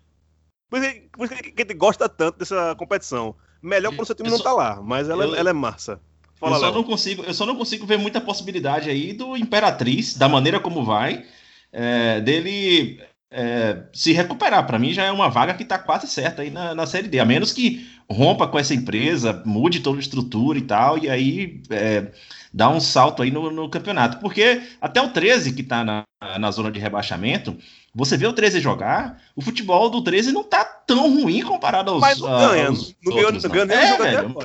Por isso que- a gente gosta tanto dessa competição. Melhor quando o seu time Eu não só- tá lá, mas ela, eu- ela é massa. Fala, eu, só Léo. não consigo, eu só não consigo ver muita possibilidade aí do Imperatriz, da maneira como vai, é, dele é, se recuperar. Para mim já é uma vaga que está quase certa aí na, na Série D, a menos que rompa com essa empresa, mude toda a estrutura e tal, e aí é, dá um salto aí no, no campeonato. Porque até o 13, que está na, na zona de rebaixamento, você vê o 13 jogar, o futebol do 13 não tá tão ruim comparado aos, Mas não ganha, aos não outros, não ganhou não. nenhum É, velho,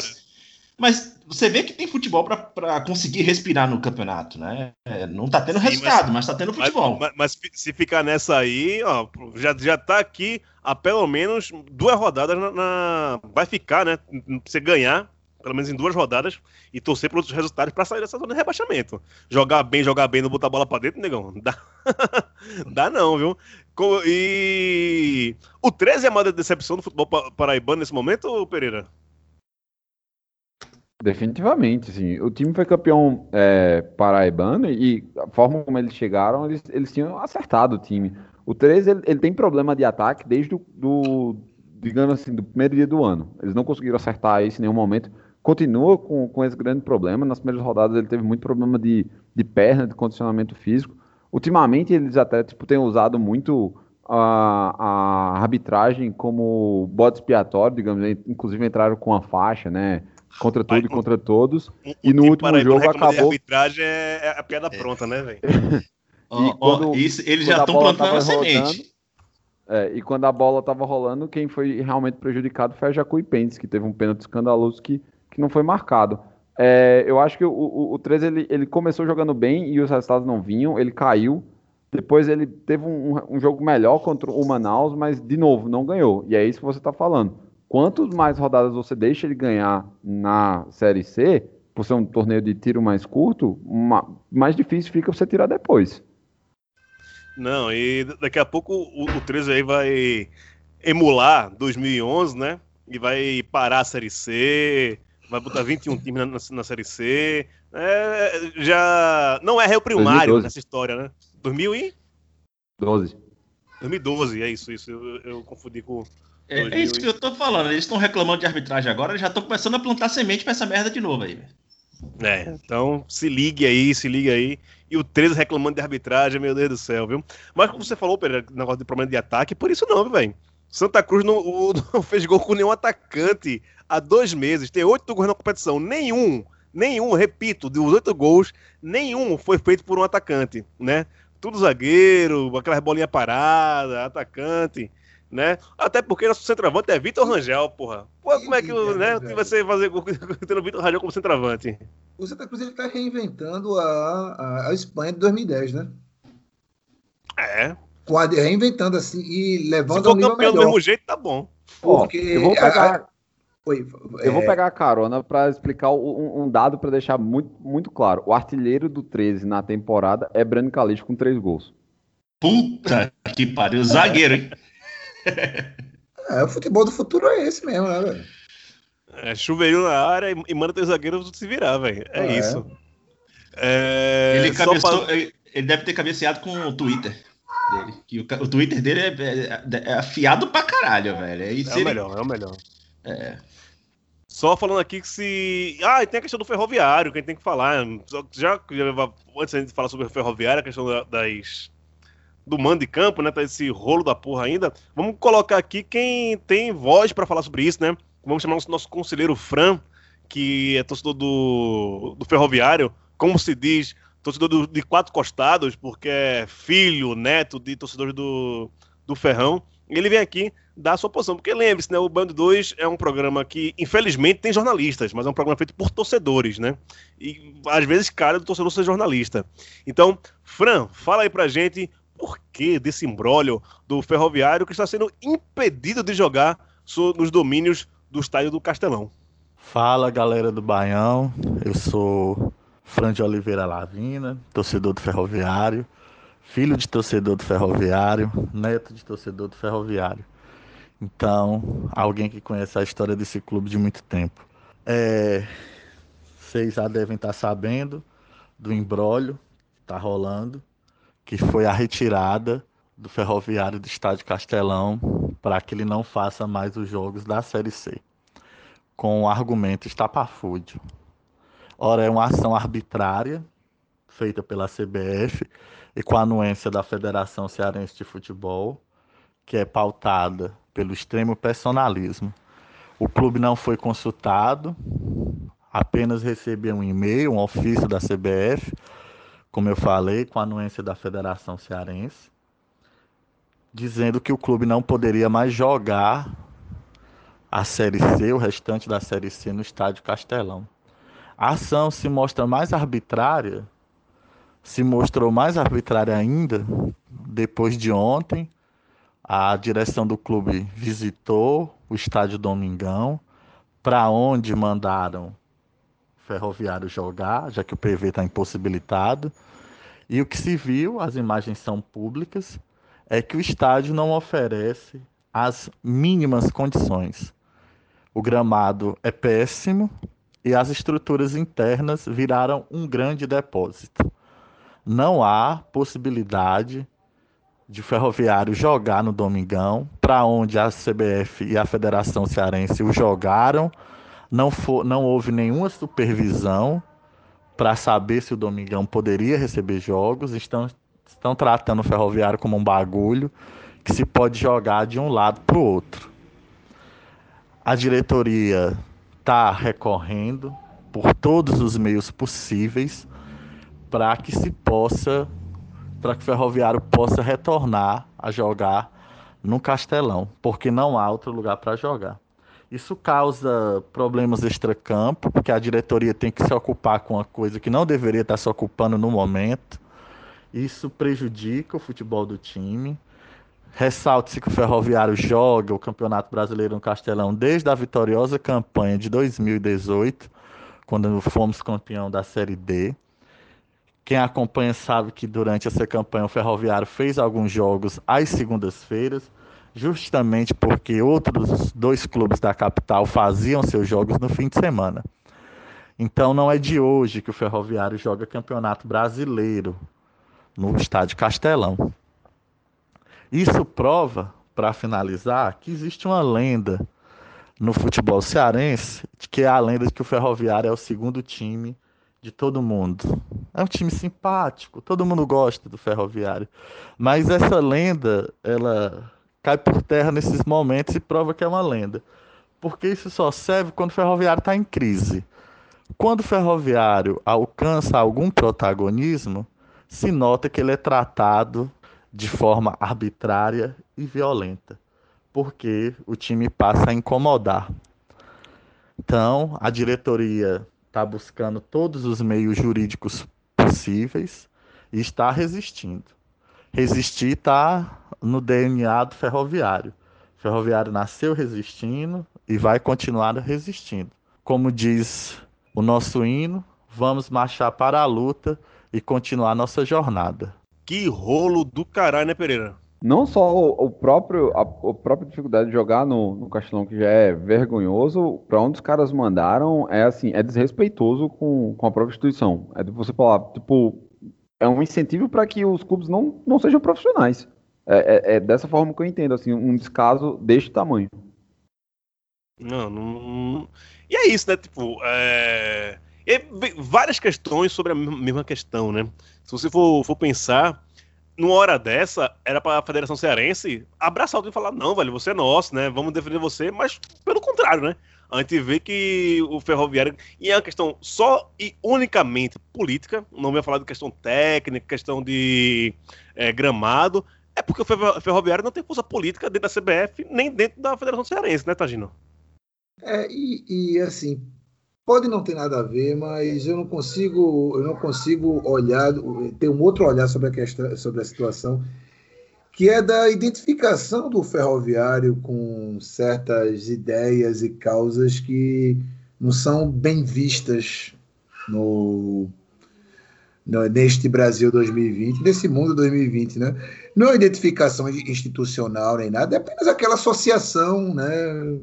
mas você vê que tem futebol para conseguir respirar no campeonato, né? É, não tá tendo Sim, resultado, mas, tá tendo Mas, futebol. mas- mas se ficar nessa aí, ó, já, já tá aqui há pelo menos duas rodadas na, na- Vai ficar, né? Você ganhar, pelo menos em duas rodadas, e torcer por outros resultados pra sair dessa zona de rebaixamento. Jogar bem, jogar bem, não botar a bola pra dentro, negão. Dá, [laughs] Dá não, viu? E o 13 é a maior decepção do futebol pa- paraibano nesse momento, Pereira? Definitivamente, sim. O time foi campeão é, paraibano e a forma como eles chegaram, eles, eles tinham acertado o time. O 13, ele, ele tem problema de ataque desde o, do, digamos assim, do primeiro dia do ano. Eles não conseguiram acertar isso em nenhum momento. Continua com, com esse grande problema. Nas primeiras rodadas ele teve muito problema de, de perna, de condicionamento físico. Ultimamente eles até tipo, têm usado muito a, a arbitragem como bode expiatório, digamos, inclusive entraram com a faixa, né? Contra tudo e contra todos. Um- E no último jogo acabou- arbitragem é, é a piada pronta, né, velho? [laughs] E ó, quando- isso, eles já a estão plantando a semente. É, e quando a bola estava rolando, quem foi realmente prejudicado foi a Jacuipense, que teve um pênalti escandaloso que, que não foi marcado. É, eu acho que o, o, o 13 ele, ele começou jogando bem e os resultados não vinham, ele caiu. Depois ele teve um, um jogo melhor contra o Manaus, mas de novo, não ganhou. E é isso que você está falando. Quanto mais rodadas você deixa ele ganhar na Série C, por ser um torneio de tiro mais curto, ma- mais difícil fica você tirar depois. Não, e daqui a pouco o, o 13 aí vai emular 2011, né? E vai parar a Série C, vai botar 21 times na, na, na Série C. É, já não é réu primário 2012. nessa história, né? 2000 e 12. 2012, é isso, isso. Eu, eu confundi com. É, é isso que eu tô falando. Eles estão reclamando de arbitragem agora, eles já estão começando a plantar semente pra essa merda de novo aí. velho. É, então se ligue aí, se ligue aí. E o 13 reclamando de arbitragem, meu Deus do céu, viu? Mas como você falou, Pereira, negócio de problema de ataque, por isso não, viu, velho. Santa Cruz não, o- [laughs] não fez gol com nenhum atacante há dois meses. Tem oito gols na competição. Nenhum, nenhum, repito, dos oito gols, nenhum foi feito por um atacante, né? Tudo zagueiro, aquelas bolinhas paradas, atacante, né? Até porque nosso centroavante é Vitor Rangel, porra. Pô, como é que o- né, Velho. você vai fazer [laughs] tendo Vitor Rangel como centroavante? O Santa Cruz ele tá reinventando a, a, a Espanha de 2010, né? É, reinventando assim e se levando ao for campeão do mesmo jeito, tá bom. Ó, Porque eu vou a- pegar, Oi, eu vou é, pegar a carona para explicar um, um dado para deixar muito, muito claro. O artilheiro do 13 na temporada é Breno Calixto com três gols. Puta que pariu, zagueiro, hein? [laughs] é, o futebol do futuro é esse mesmo, né, velho? É, chuveirinho na área e, e manda teu zagueiro se virar, velho. É, É. isso. É, Ele, só cabeceou- pra- ele- ele deve ter cabeceado com o Twitter dele. Que o, o Twitter dele é, é- é afiado pra caralho, velho. Aí É o ele- melhor, é o melhor. É. Só falando aqui que se. Ah, e tem a questão do ferroviário, que a gente tem que falar. Já, antes da gente falar sobre o ferroviário, a questão da- das. Do mando de campo, né? Tá esse rolo da porra ainda. Vamos colocar aqui quem tem voz pra falar sobre isso, né? Vamos chamar o nosso conselheiro Fran, que é torcedor do, do ferroviário. Como se diz, torcedor do- de quatro costados, porque é filho, neto de torcedores do, do Ferrão. Ele vem aqui dar a sua posição. Porque lembre-se, né? O Bando 2 é um programa que, infelizmente, tem jornalistas, mas é um programa feito por torcedores, né? E às vezes cara do torcedor ser jornalista. Então, Fran, fala aí pra gente por que desse imbróglio do ferroviário que está sendo impedido de jogar nos domínios do estádio do Castelão. Fala galera do Baião, eu sou Fran de Oliveira Lavina, torcedor do Ferroviário, filho de torcedor do Ferroviário, neto de torcedor do Ferroviário. Então, alguém que conhece a história desse clube de muito tempo. É, vocês já devem estar sabendo do embrólio que está rolando, que foi a retirada do Ferroviário do Estádio Castelão para que ele não faça mais os jogos da Série C com o argumento estapafúrdio. Ora, é uma ação arbitrária feita pela CBF e com a anuência da Federação Cearense de Futebol, que é pautada pelo extremo personalismo. O clube não foi consultado, apenas recebeu um e-mail, um ofício da CBF, como eu falei, com a anuência da Federação Cearense, dizendo que o clube não poderia mais jogar a Série C, o restante da Série C no Estádio Castelão. A ação se mostra mais arbitrária, se mostrou mais arbitrária ainda depois de ontem. A direção do clube visitou o Estádio Domingão, para onde mandaram Ferroviário jogar, já que o PV está impossibilitado. E o que se viu, as imagens são públicas, é que o estádio não oferece as mínimas condições. O gramado é péssimo e as estruturas internas viraram um grande depósito. Não há possibilidade de Ferroviário jogar no Domingão, para onde a CBF e a Federação Cearense o jogaram. Não, for, não houve nenhuma supervisão para saber se o Domingão poderia receber jogos. Estão, estão tratando o Ferroviário como um bagulho que se pode jogar de um lado para o outro. A diretoria está recorrendo por todos os meios possíveis para que se possa, para que o Ferroviário possa retornar a jogar no Castelão, porque não há outro lugar para jogar. Isso causa problemas extracampo, porque a diretoria tem que se ocupar com uma coisa que não deveria estar se ocupando no momento. Isso prejudica o futebol do time. Ressalte-se que o Ferroviário joga o Campeonato Brasileiro no Castelão desde a vitoriosa campanha de 2018, quando fomos campeão da Série D. Quem acompanha sabe que durante essa campanha o Ferroviário fez alguns jogos às segundas-feiras, justamente porque outros dois clubes da capital faziam seus jogos no fim de semana. Então não é de hoje que o Ferroviário joga Campeonato Brasileiro no Estádio Castelão. Isso prova, para finalizar, que existe uma lenda no futebol cearense, que é a lenda de que o Ferroviário é o segundo time de todo mundo. É um time simpático, todo mundo gosta do Ferroviário. Mas essa lenda, ela cai por terra nesses momentos e prova que é uma lenda. Porque isso só serve quando o Ferroviário está em crise. Quando o Ferroviário alcança algum protagonismo, se nota que ele é tratado de forma arbitrária e violenta, porque o time passa a incomodar. Então, a diretoria está buscando todos os meios jurídicos possíveis e está resistindo. Resistir está no DNA do ferroviário. O ferroviário nasceu resistindo e vai continuar resistindo. Como diz o nosso hino, vamos marchar para a luta e continuar nossa jornada. Que rolo do caralho, né, Pereira? Não só o, o próprio a, a, própria dificuldade de jogar no, no Castelão, que já é vergonhoso, para onde os caras mandaram é assim, é desrespeitoso com, com a própria instituição. É de você falar, tipo, é um incentivo para que os clubes não, não sejam profissionais. É, é, é, dessa forma que eu entendo, assim, um descaso deste tamanho. Não, não. E é isso, né? Tipo, é... várias questões sobre a mesma questão, né? Se você for, for pensar, numa hora dessa, era para a Federação Cearense abraçar o e falar: não, velho, você é nosso, né? Vamos defender você, mas pelo contrário, né? A gente vê que o ferroviário. E é uma questão só e unicamente política, não ia falar de questão técnica, questão de é, gramado. É porque o ferroviário não tem força política dentro da CBF, nem dentro da Federação Cearense, né, Tagino? É, e, e assim, pode não ter nada a ver, mas eu não consigo, eu não consigo olhar, ter um outro olhar sobre a questão, sobre a situação, que é da identificação do ferroviário com certas ideias e causas que não são bem vistas no, no neste Brasil 2020, nesse mundo 2020, né? Não é identificação institucional nem nada, é apenas aquela associação, né?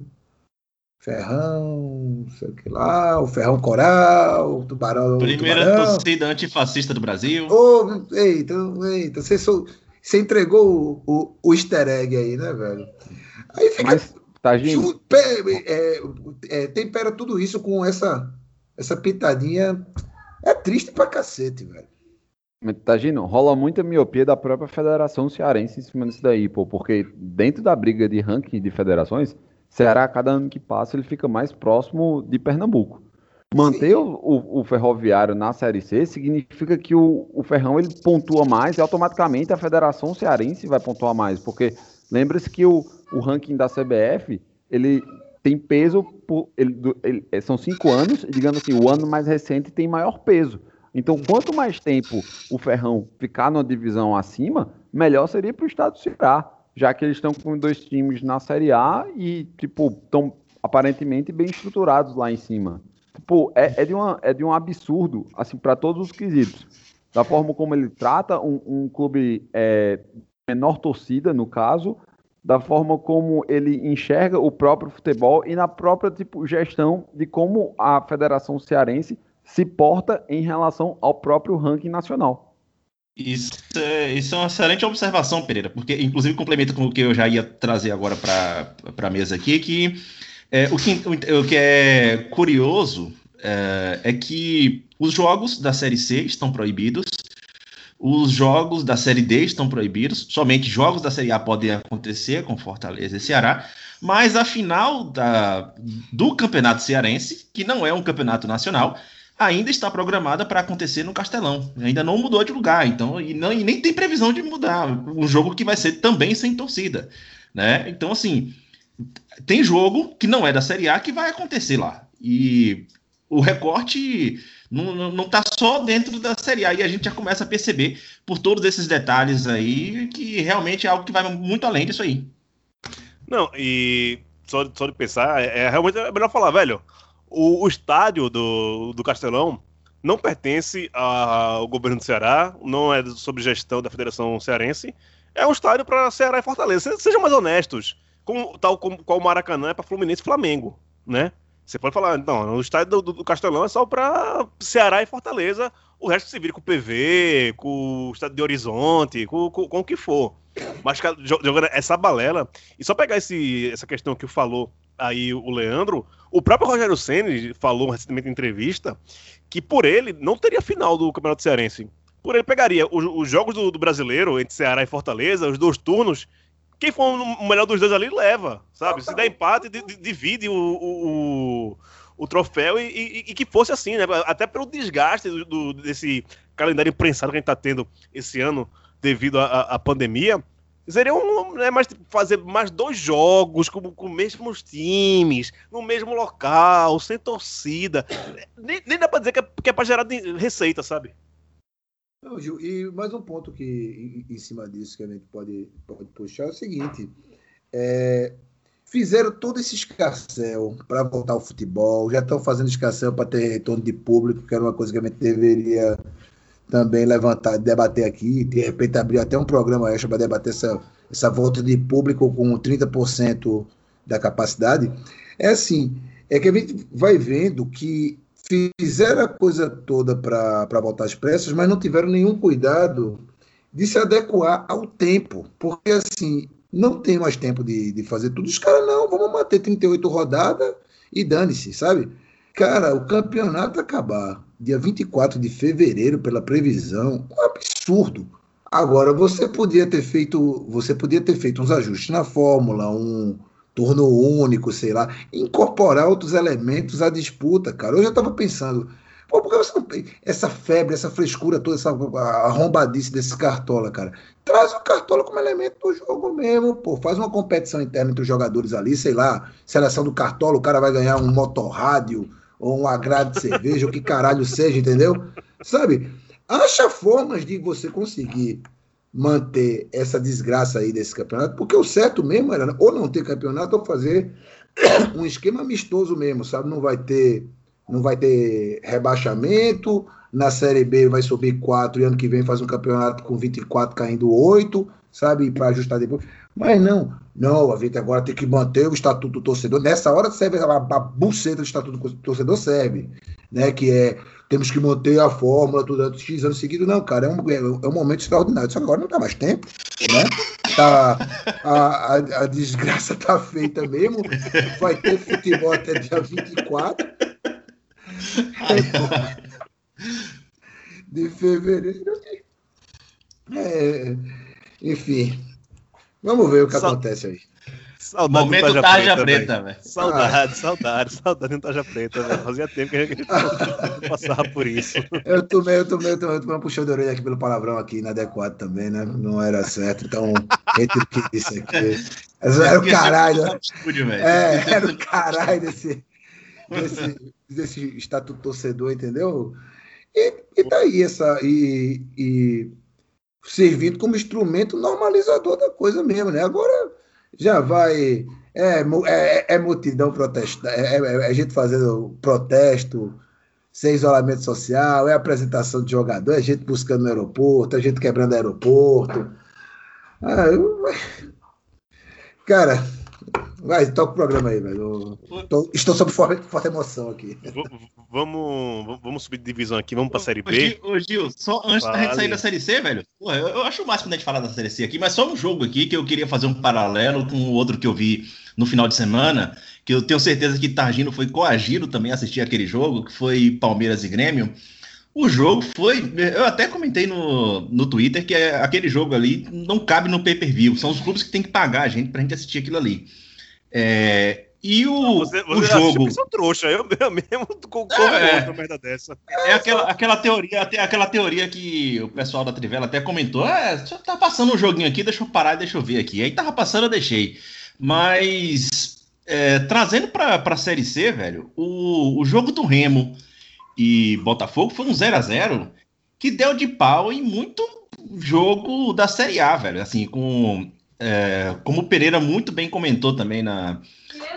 Ferrão, sei o que lá, o Ferrão Coral, o Tubarão. Primeira tubarão. torcida antifascista do Brasil. Oh, eita, eita, você, sou, você entregou o, o, o, easter egg aí, né, velho? Aí fica. Mas, tá, junto, é, é, tempera tudo isso com essa, essa pitadinha. É triste pra cacete, velho. Tagino, rola muita miopia da própria Federação Cearense em cima disso daí, pô, porque dentro da briga de ranking de federações, Ceará, cada ano que passa, ele fica mais próximo de Pernambuco. Manter o, o, o, ferroviário na Série C significa que o, o Ferrão ele pontua mais e automaticamente a Federação Cearense vai pontuar mais, porque lembre-se que o, o ranking da CBF ele tem peso, por, ele, ele, é, são cinco anos, digamos assim, o ano mais recente tem maior peso. Então, quanto mais tempo o Ferrão ficar numa divisão acima, melhor seria para o estado do Ceará já que eles estão com dois times na Série A e, tipo, estão aparentemente bem estruturados lá em cima. Tipo, é, é, de, uma, é de um absurdo, assim, para todos os quesitos. Da forma como ele trata um, um clube é, menor torcida, no caso, da forma como ele enxerga o próprio futebol e na própria tipo, gestão de como a Federação Cearense se porta em relação ao próprio ranking nacional. Isso é, isso é uma excelente observação, Pereira, porque inclusive complementa com o que eu já ia trazer agora para a mesa aqui, que, é, o, que o, que é curioso é, é, que os jogos da Série C estão proibidos, os jogos da Série D estão proibidos, somente jogos da Série A podem acontecer com Fortaleza e Ceará, mas a final da, do Campeonato Cearense, que não é um campeonato nacional, ainda está programada para acontecer no Castelão. Ainda não mudou de lugar, então e, não, e nem tem previsão de mudar. Um jogo que vai ser também sem torcida, né? Então assim, tem jogo que não é da Série A que vai acontecer lá. E o recorte não, não, não tá só dentro da Série A e a gente já começa a perceber por todos esses detalhes aí que realmente é algo que vai muito além disso aí. Não, e só, só de pensar, é, é realmente é melhor falar, velho o, o estádio do, do Castelão não pertence ao governo do Ceará, não é sob gestão da Federação Cearense. É um estádio para Ceará e Fortaleza. Sejam mais honestos. Como, tal como qual o Maracanã é para Fluminense e Flamengo, né? Você pode falar, não, o estádio do, do Castelão é só para Ceará e Fortaleza, o resto se vira com o PV, com o estádio de Horizonte, com, com, com o que for. Mas jogando essa balela, e só pegar esse, essa questão que falou aí o Leandro, o próprio Rogério Senni falou recentemente em entrevista que por ele não teria final do Campeonato Cearense. Por ele pegaria os, os jogos do, do, brasileiro entre Ceará e Fortaleza, os dois turnos, quem for o melhor dos dois ali leva, sabe? Se der empate, divide o, o, o troféu e, e, e, que fosse assim, né? Até pelo desgaste do, desse calendário imprensado que a gente tá tendo esse ano devido à pandemia. Seria um, né, mais, fazer mais dois jogos com, com mesmos times, no mesmo local, sem torcida. Nem, nem dá pra dizer que é, que é pra gerar receita, sabe? Não, Gil, e mais um ponto que, em, em, cima disso, que a gente pode, pode puxar é o seguinte: é, fizeram todo esse escarcel para voltar ao futebol, já estão fazendo escarcel para ter retorno de público, que era uma coisa que a gente deveria também levantar, debater aqui, de repente abrir até um programa extra para debater essa, essa volta de público com 30% da capacidade. É assim, é que a gente vai vendo que fizeram a coisa toda para voltar às pressas, mas não tiveram nenhum cuidado de se adequar ao tempo. Porque, assim, não tem mais tempo de, de fazer tudo. Os caras, não, vamos manter 38 rodadas e dane-se, sabe? Cara, o campeonato acabar dia 24 de fevereiro, pela previsão, um absurdo. Agora, você podia ter feito, você podia ter feito uns ajustes na fórmula, um turno único, sei lá, incorporar outros elementos à disputa, cara. Eu já estava pensando, pô, por que você não essa febre, essa frescura toda, essa arrombadice desse cartola, cara? Traz o cartola como elemento do jogo mesmo, pô. Faz uma competição interna entre os jogadores ali, sei lá, seleção do cartola, o cara vai ganhar um motorrádio ou um agrado de cerveja, o que caralho seja, entendeu? Sabe? Acha formas de você conseguir manter essa desgraça aí desse campeonato, porque o certo mesmo era ou não ter campeonato ou fazer [coughs] um esquema amistoso mesmo, sabe? Não vai ter não vai ter rebaixamento, na Série B vai subir 4 e ano que vem faz um campeonato com 24 caindo 8, sabe? Para ajustar depois. Mas não, não, a gente agora tem que manter o estatuto do torcedor. Nessa hora serve a, a buceta do estatuto do torcedor serve, né? Que é temos que manter a fórmula durante X anos seguidos. Não, cara, é um, é um momento extraordinário. Só que agora não dá mais tempo, né? Tá, a, a, a desgraça tá feita mesmo. Vai ter futebol até dia 24. [laughs] de fevereiro. É, enfim. Vamos ver o que Sal... acontece aí. Saudade Momento Taja, Preta, velho. Saudade, ah. saudade, saudade do Taja Preta, velho. Fazia tempo que a gente passava por isso. Eu tomei, eu tomei, eu tomei, eu tomei uma puxão de orelha aqui pelo palavrão aqui inadequado também, né? Não era certo, então retiro que disse aqui. Era o caralho. Estúdio, é, era o caralho desse, desse, desse estatuto torcedor, entendeu? E, e tá essa. E, e servindo como instrumento normalizador da coisa mesmo, né? Agora já vai. É, é, é multidão protesta, é, é, é, gente fazendo protesto, sem isolamento social, é apresentação de jogador, é gente buscando no aeroporto, é gente quebrando aeroporto. Ah, eu... Cara, Vai, toca o programa aí, velho. Tô, estou sob forte, forte emoção aqui. V vamos, vamos subir de divisão aqui, vamos pra Série B. Ô, Gil, só antes vale. da gente sair da Série C, velho, porra, eu, eu, acho o máximo da gente falar da Série C aqui, mas só um jogo aqui que eu queria fazer um paralelo com o outro que eu vi no final de semana, que eu tenho certeza que Targino foi coagido também a assistir aquele jogo, que foi Palmeiras e Grêmio. O jogo foi. Eu até comentei no, no Twitter que é, aquele jogo ali não cabe no pay per view. São os clubes que tem que pagar a gente pra gente assistir aquilo ali. É, e o, você, você o jogo. Sou trouxa, eu, eu [laughs] mesmo concordo é, com uma merda dessa. É aquela, aquela teoria, aquela teoria que o pessoal da Trivela até comentou. É, tá passando um joguinho aqui, deixa eu parar e deixa eu ver aqui. Aí tava passando, eu deixei. Mas é, trazendo pra, pra série C, velho, o, o jogo do Remo e Botafogo foi um 0 a 0 que deu de pau em muito jogo da Série A, velho. Assim, com é, como o Pereira muito bem comentou também na,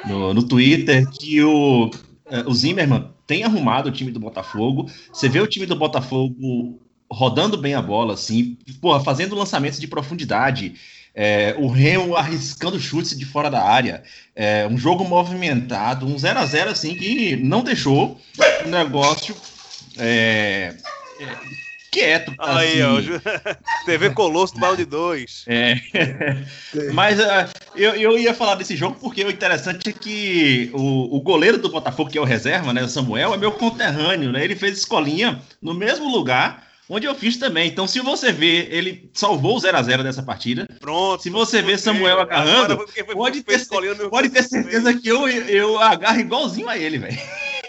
no, no Twitter, que o, é, o Zimmermann tem arrumado o time do Botafogo. Você vê o time do Botafogo rodando bem a bola, assim, porra, fazendo lançamentos de profundidade. É, o Remo arriscando chutes de fora da área. É, um jogo movimentado, um 0 a 0 assim que não deixou o negócio é, é, quieto. Aí, assim. ó. [laughs] TV Colosso do Balde 2. É. [laughs] Mas uh, eu, eu ia falar desse jogo porque o interessante é que o, o goleiro do Botafogo, que é o reserva, né, o Samuel, é meu conterrâneo, né? Ele fez escolinha no mesmo lugar onde eu fiz também. Então, se você ver, ele salvou o 0x0 dessa partida. Pronto. Se você ver Samuel agarrando, foi- pode ter, pode ter certeza que eu, eu agarro igualzinho a ele, velho.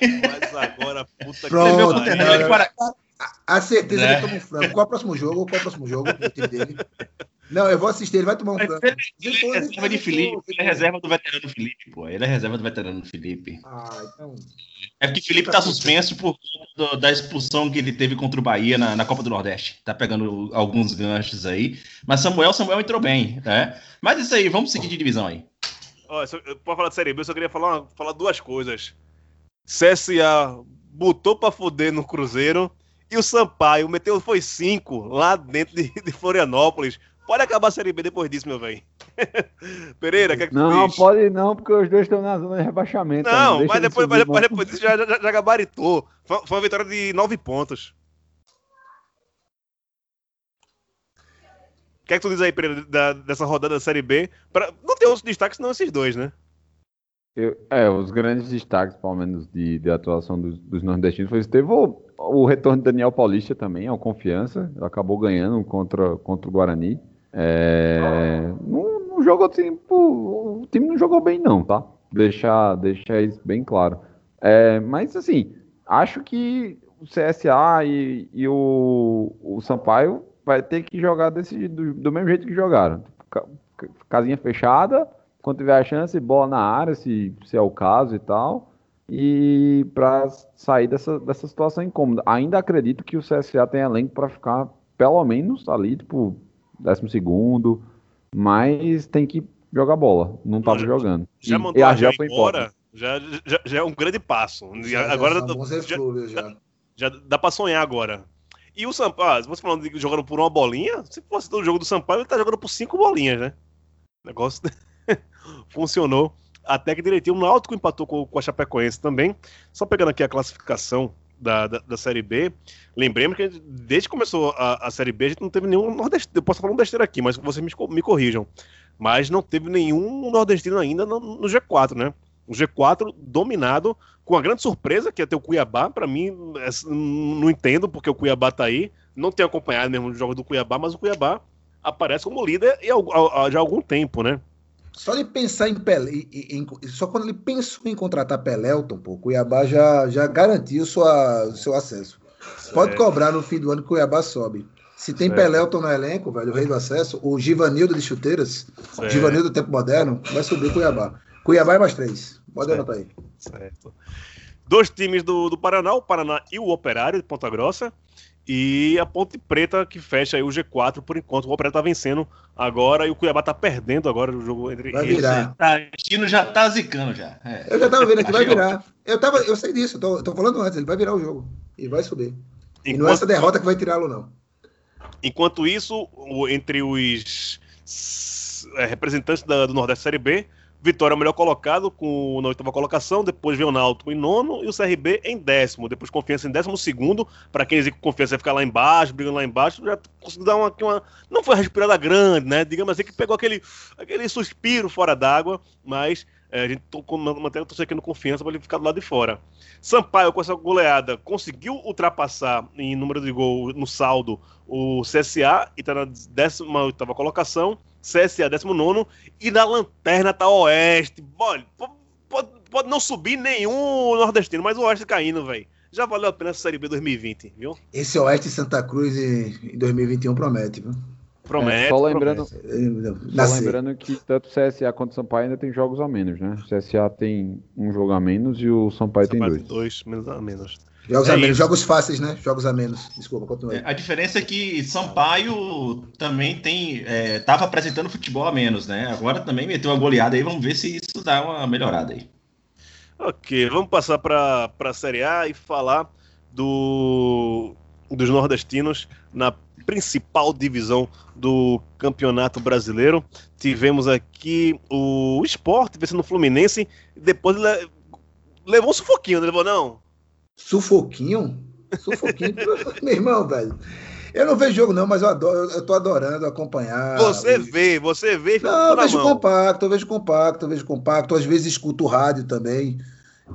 Mas agora, puta Pronto, meu pariu. Ele A certeza Né? que ele toma um frango. Qual é o próximo jogo? Qual é o próximo jogo do time dele? Não, eu vou assistir, ele vai tomar um frango. Ele é reserva de Felipe, ele é reserva do veterano Felipe, pô. Ele é reserva do veterano Felipe. Ah, então. É porque o Felipe tá suspenso por conta do- da expulsão que ele teve contra o Bahia na, na Copa do Nordeste. Tá pegando alguns ganchos aí. Mas Samuel, Samuel entrou bem, né? Mas isso aí, vamos seguir de divisão aí. Ó, só- Pode falar de Série B, eu só queria falar, falar duas coisas. CSA botou pra foder no Cruzeiro e o Sampaio meteu, foi cinco lá dentro de, de Florianópolis. Pode acabar a Série B depois disso, meu velho. [laughs] Pereira, quer que tu Não, diz? pode não, porque os dois estão na zona de rebaixamento. Não, mas depois, mas depois, depois disso já, já, já gabaritou. Foi, foi uma vitória de nove pontos. O que é que tu diz aí, Pereira, da- dessa rodada da Série B? Pra, não tem outros destaques senão esses dois, né? Eu- é, os grandes destaques, pelo menos, de, de atuação dos, dos nordestinos foi. Teve o, o retorno de Daniel Paulista também, ao confiança. Acabou ganhando contra, contra o Guarani. É, não, não jogou assim, pô, o time não jogou bem, não, tá? Deixar, deixar isso bem claro. É, mas, assim, acho que o CSA e, e o, o Sampaio vai ter que jogar desse, do, do mesmo jeito que jogaram. Ca- Casinha fechada, quando tiver a chance, bola na área, se, se é o caso e tal. E para sair dessa, dessa situação incômoda. Ainda acredito que o CSA tem elenco para ficar pelo menos ali, tipo, décimo segundo, mas tem que jogar bola. Não tava já- jogando. Já E- mandou e a foi embora, já, já, já é um grande passo. Já, agora já já. já dá pra sonhar agora. E o Sampaio, ah, você falando de jogando por uma bolinha, se fosse do jogo do Sampaio, ele tá jogando por cinco bolinhas, né? Negócio [laughs] funcionou. Até que direitinho, o Náutico empatou com, com a Chapecoense também. Só pegando aqui a classificação da, da, da Série B, lembremos que gente- desde que começou a, a Série B, a gente não teve nenhum nordestino. Eu posso falar um besteira aqui, mas vocês me, me corrijam. Mas não teve nenhum nordestino ainda no, no G4, né? O G4 dominado, com a grande surpresa que é ter o Cuiabá. Para mim, é, não entendo porque o Cuiabá tá aí. Não tenho acompanhado mesmo os jogos do Cuiabá, mas o Cuiabá aparece como líder e, já há algum tempo, né? Só ele pensar em Pelé, em- em- só quando ele pensou em contratar Pelelton, pô, o Cuiabá já, já garantiu sua, seu acesso. Pode cobrar no fim do ano que o Cuiabá sobe. Se tem Certo. Pelelton no elenco, velho, o rei do acesso, o Givanildo de chuteiras, Certo. Givanildo do tempo moderno, vai subir o Cuiabá. Cuiabá é mais três. Pode Certo. anotar aí. Certo. Dois times do, do Paraná, o Paraná e o Operário de Ponta Grossa. E a Ponte Preta que fecha aí o G4 por enquanto. O Operário tá vencendo agora e o Cuiabá tá perdendo agora o jogo entre Vai virar. Tá, o Chino já tá zicando já. É. Eu já tava vendo aqui, vai virar. Eu, tava, eu sei disso, eu tô, tô falando antes, ele vai virar o jogo. E vai subir. E não é Enquanto, essa derrota que vai tirá-lo, não. enquanto isso, entre os é, representantes da- do Nordeste Série B, Vitória é o melhor colocado com na oitava colocação, depois vem o Náutico em nono e o CRB em décimo, depois Confiança em décimo segundo, para quem diz que Confiança vai ficar lá embaixo, brigando lá embaixo, já conseguiu dar uma, uma não foi uma respirada grande, né, digamos assim, que pegou aquele, aquele suspiro fora d'água, mas é, a gente tô com- mantendo a torcida aqui no Confiança para ele ficar do lado de fora. Sampaio, com essa goleada, conseguiu ultrapassar em número de gol no saldo o CSA e está na 18ª colocação, CSA 19 e na lanterna tá o Oeste. Olha, po- pode, pode não subir nenhum nordestino, mas o Oeste caindo, velho. Já valeu a pena essa Série B 2020, viu? Esse Oeste Santa Cruz em, em 2021 promete, viu? Promete. É, só lembrando, promete. Só Nascer. lembrando que tanto o CSA quanto o Sampaio ainda tem jogos a menos, né? O CSA tem um jogo a menos e o Sampaio tem Sampaio dois. dois, menos a menos. Jogos É a menos, isso. jogos fáceis, né? Jogos a menos. Desculpa, continua aí. É, A diferença é que Sampaio também tem. É, tava apresentando futebol a menos, né? Agora também meteu uma goleada aí, vamos ver se isso dá uma melhorada aí. Ok, vamos passar para a Série A e falar do, dos nordestinos na principal divisão do Campeonato Brasileiro. Tivemos aqui o Sport vencendo o Fluminense, depois le- levou um sufoquinho, não levou não? Sufoquinho? Sufoquinho? [laughs] Meu irmão, velho. Eu não vejo jogo, não, mas eu, adoro, eu, tô adorando acompanhar. Você o- vê, você vê Não, eu vejo mão. compacto, eu vejo compacto, eu vejo compacto. Às vezes escuto rádio também.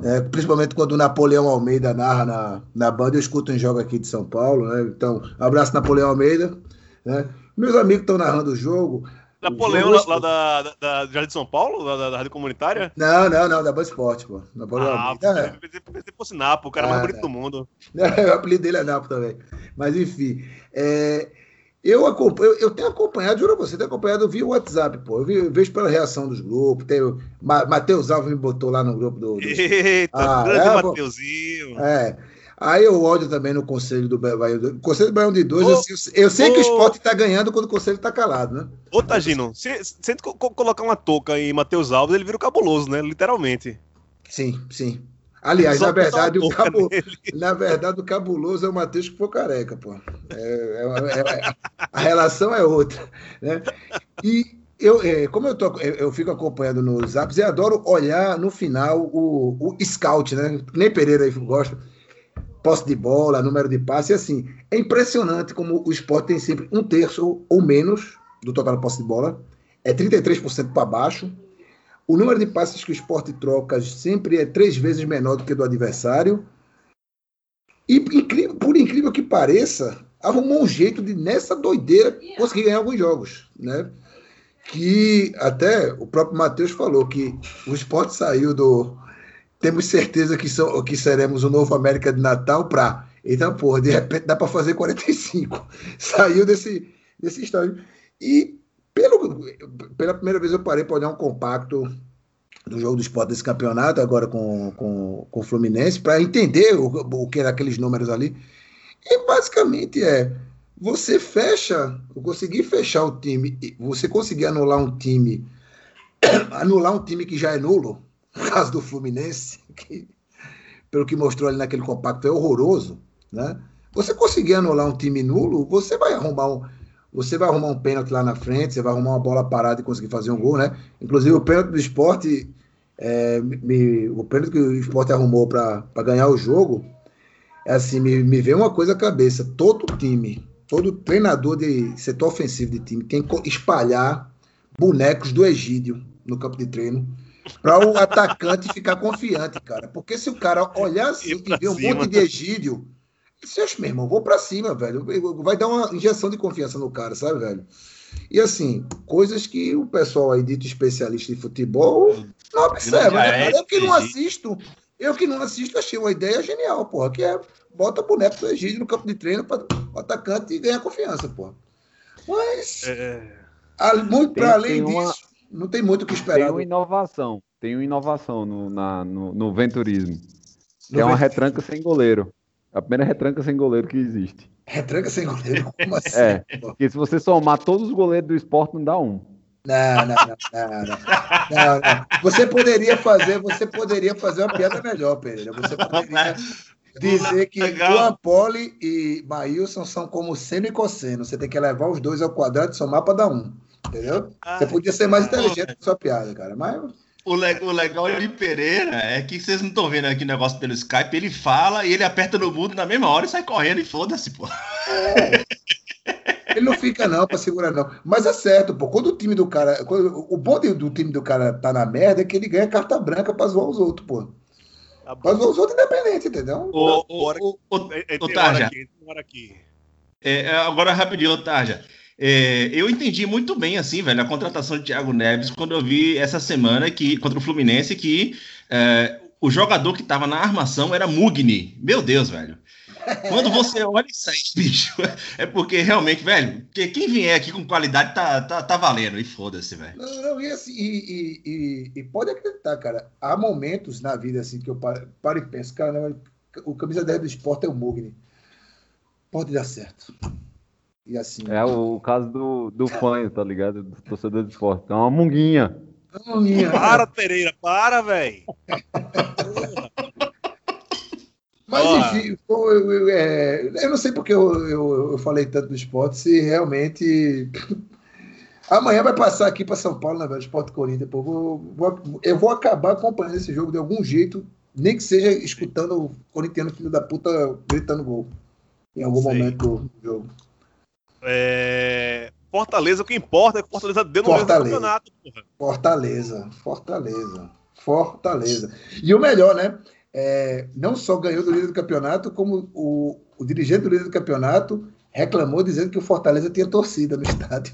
né? principalmente quando o Napoleão Almeida narra na, na banda, eu escuto em jogo aqui de São Paulo. Né? Então, abraço Napoleão Almeida. Né? Meus amigos estão narrando o jogo. Napoleão lá, lá da, da, da Jardim de São Paulo, lá da, da Rádio Comunitária? Não, não, não, da Band Esporte, pô. Napoleão Ah, Almeida. é. pensei, que fosse Napo, o cara mais Ah, bonito não. do mundo. [laughs] o apelido dele é Napo também. Mas enfim. é, eu, acompanho, eu, tenho acompanhado, juro a você, tenho acompanhado via WhatsApp, pô. Eu, vi- eu vejo pela reação dos grupos. Tem, Matheus Alves me botou lá no grupo do. do- [laughs] Eita, Ah, grande é. Mateuzinho. é. Aí eu olho também no Conselho do Ba- Baião. Conselho do Baião de dois, eu, sei- eu sei que o esporte tá ganhando quando o Conselho tá calado, né? Ô, Tagino, se, se co- colocar uma touca em Matheus Alves, ele vira o cabuloso, né? Literalmente. Sim, sim. Aliás, na verdade, o cabo, na verdade, o cabuloso é o Matheus que for careca, pô. É- é- é- a relação é outra, né? E eu, é, como eu, tô, eu, eu fico acompanhando nos apps e adoro olhar no final o, o scout, né? Nem Pereira aí gosta. Posse de bola, número de passe, assim. É impressionante como o esporte tem sempre um terço ou menos do total de posse de bola. É 33% para baixo. O número de passes que o esporte troca sempre é três vezes menor do que do adversário. E incrível- por incrível que pareça, arrumou um jeito de, nessa doideira, conseguir ganhar alguns jogos. Né? Que até o próprio Matheus falou que o esporte saiu do. Temos certeza que, são, que seremos o novo América de Natal para. Então, porra, de repente dá para fazer 45. [laughs] Saiu desse, desse estágio. E pelo, pela primeira vez eu parei para olhar um compacto do jogo do esporte desse campeonato, agora com, com, com o Fluminense, para entender o, o que eram aqueles números ali. E basicamente é você fecha, conseguir fechar o time, você conseguir anular um time, [coughs] anular um time que já é nulo, [laughs] caso do Fluminense, que, pelo que mostrou ali naquele compacto, é horroroso, né? Você conseguir anular um time nulo, você vai arrumar um, você vai arrumar um pênalti lá na frente, você vai arrumar uma bola parada e conseguir fazer um gol, né? Inclusive o pênalti do esporte, é, me- o pênalti que o esporte arrumou para ganhar o jogo, é assim, me, me veio uma coisa à cabeça. Todo time, todo treinador de setor ofensivo de time tem que espalhar bonecos do Egídio no campo de treino para o atacante ficar confiante, cara. Porque se o cara olhar assim pra e ver um monte de Egídio, Seus, meu irmão, vou pra cima, velho. Vai dar uma injeção de confiança no cara, sabe, velho? E assim, coisas que o pessoal aí dito especialista em futebol não observa, né, cara? Eu que não assisto, eu que não assisto, achei uma ideia genial, porra, que é bota boneco do Egídio no campo de treino para o atacante e ganhar confiança, porra. Mas, É, a- muito para além uma- disso, não tem muito o que Tem esperar. uma inovação. Tem uma inovação no, na- no, no venturismo. Que No é uma ven- retranca sem goleiro. A primeira retranca sem goleiro que existe. Retranca sem goleiro, como assim? É. Porque se você somar todos os goleiros do esporte, não dá um. Não, não, não, não, não. Não, não. Você poderia fazer, você poderia fazer uma piada melhor, Pereira. Você poderia [laughs] dizer que. Juan Poli e Maílson são como seno e cosseno. Você tem que levar os dois ao quadrado e somar para dar um. Entendeu? Você podia ser mais inteligente com sua piada, cara. Mas O, le- o legal de Pereira é que vocês não estão vendo aqui o negócio pelo Skype. Ele fala e ele aperta no mudo na mesma hora e sai correndo e foda-se, pô. ele não fica, não, para segurar, não. Mas é certo, pô. Quando o time do cara. quando- o bom de- do time do cara tá na merda é que ele ganha carta branca para zoar os outros, pô. tá. Pra zoar os outros independente, entendeu? É, é, Ô, Tarja. É, é, agora, rapidinho, Tarja. É, eu entendi muito bem, assim, velho, a contratação de Thiago Neves quando eu vi essa semana que, contra o Fluminense que é, o jogador que tava na armação era Mugni. Meu Deus, velho. Quando você olha isso aí, [laughs] bicho, é porque realmente, velho, quem vier aqui com qualidade tá, tá, tá valendo. E foda-se, velho. Não, não, e, assim, e, e- e- pode acreditar, cara. Há momentos na vida assim que eu paro, paro e penso, cara, o camisa 10 do esporte é o Mugni. Pode dar certo. E assim. É o, caso do, do fã, tá ligado? Do torcedor de esporte. É uma munguinha. Não, minha- Para, Pereira, para, velho. [laughs] Mas enfim, pô, eu, eu, é, eu não sei porque eu, eu, eu falei tanto do esporte, se realmente. [laughs] Amanhã vai passar aqui para São Paulo, né, velho? Esporte Corinthians. Pô, vou, vou- eu vou acabar acompanhando esse jogo de algum jeito, nem que seja escutando o corintiano filho da puta gritando gol. Em algum Sei. momento do jogo. É, Fortaleza, o que importa é que Fortaleza deu no Fortaleza. campeonato, porra. Fortaleza, Fortaleza, Fortaleza. E o melhor, né? É, não só ganhou do líder do campeonato, como o, o dirigente do líder do campeonato reclamou dizendo que o Fortaleza tinha torcida no [laughs] estádio.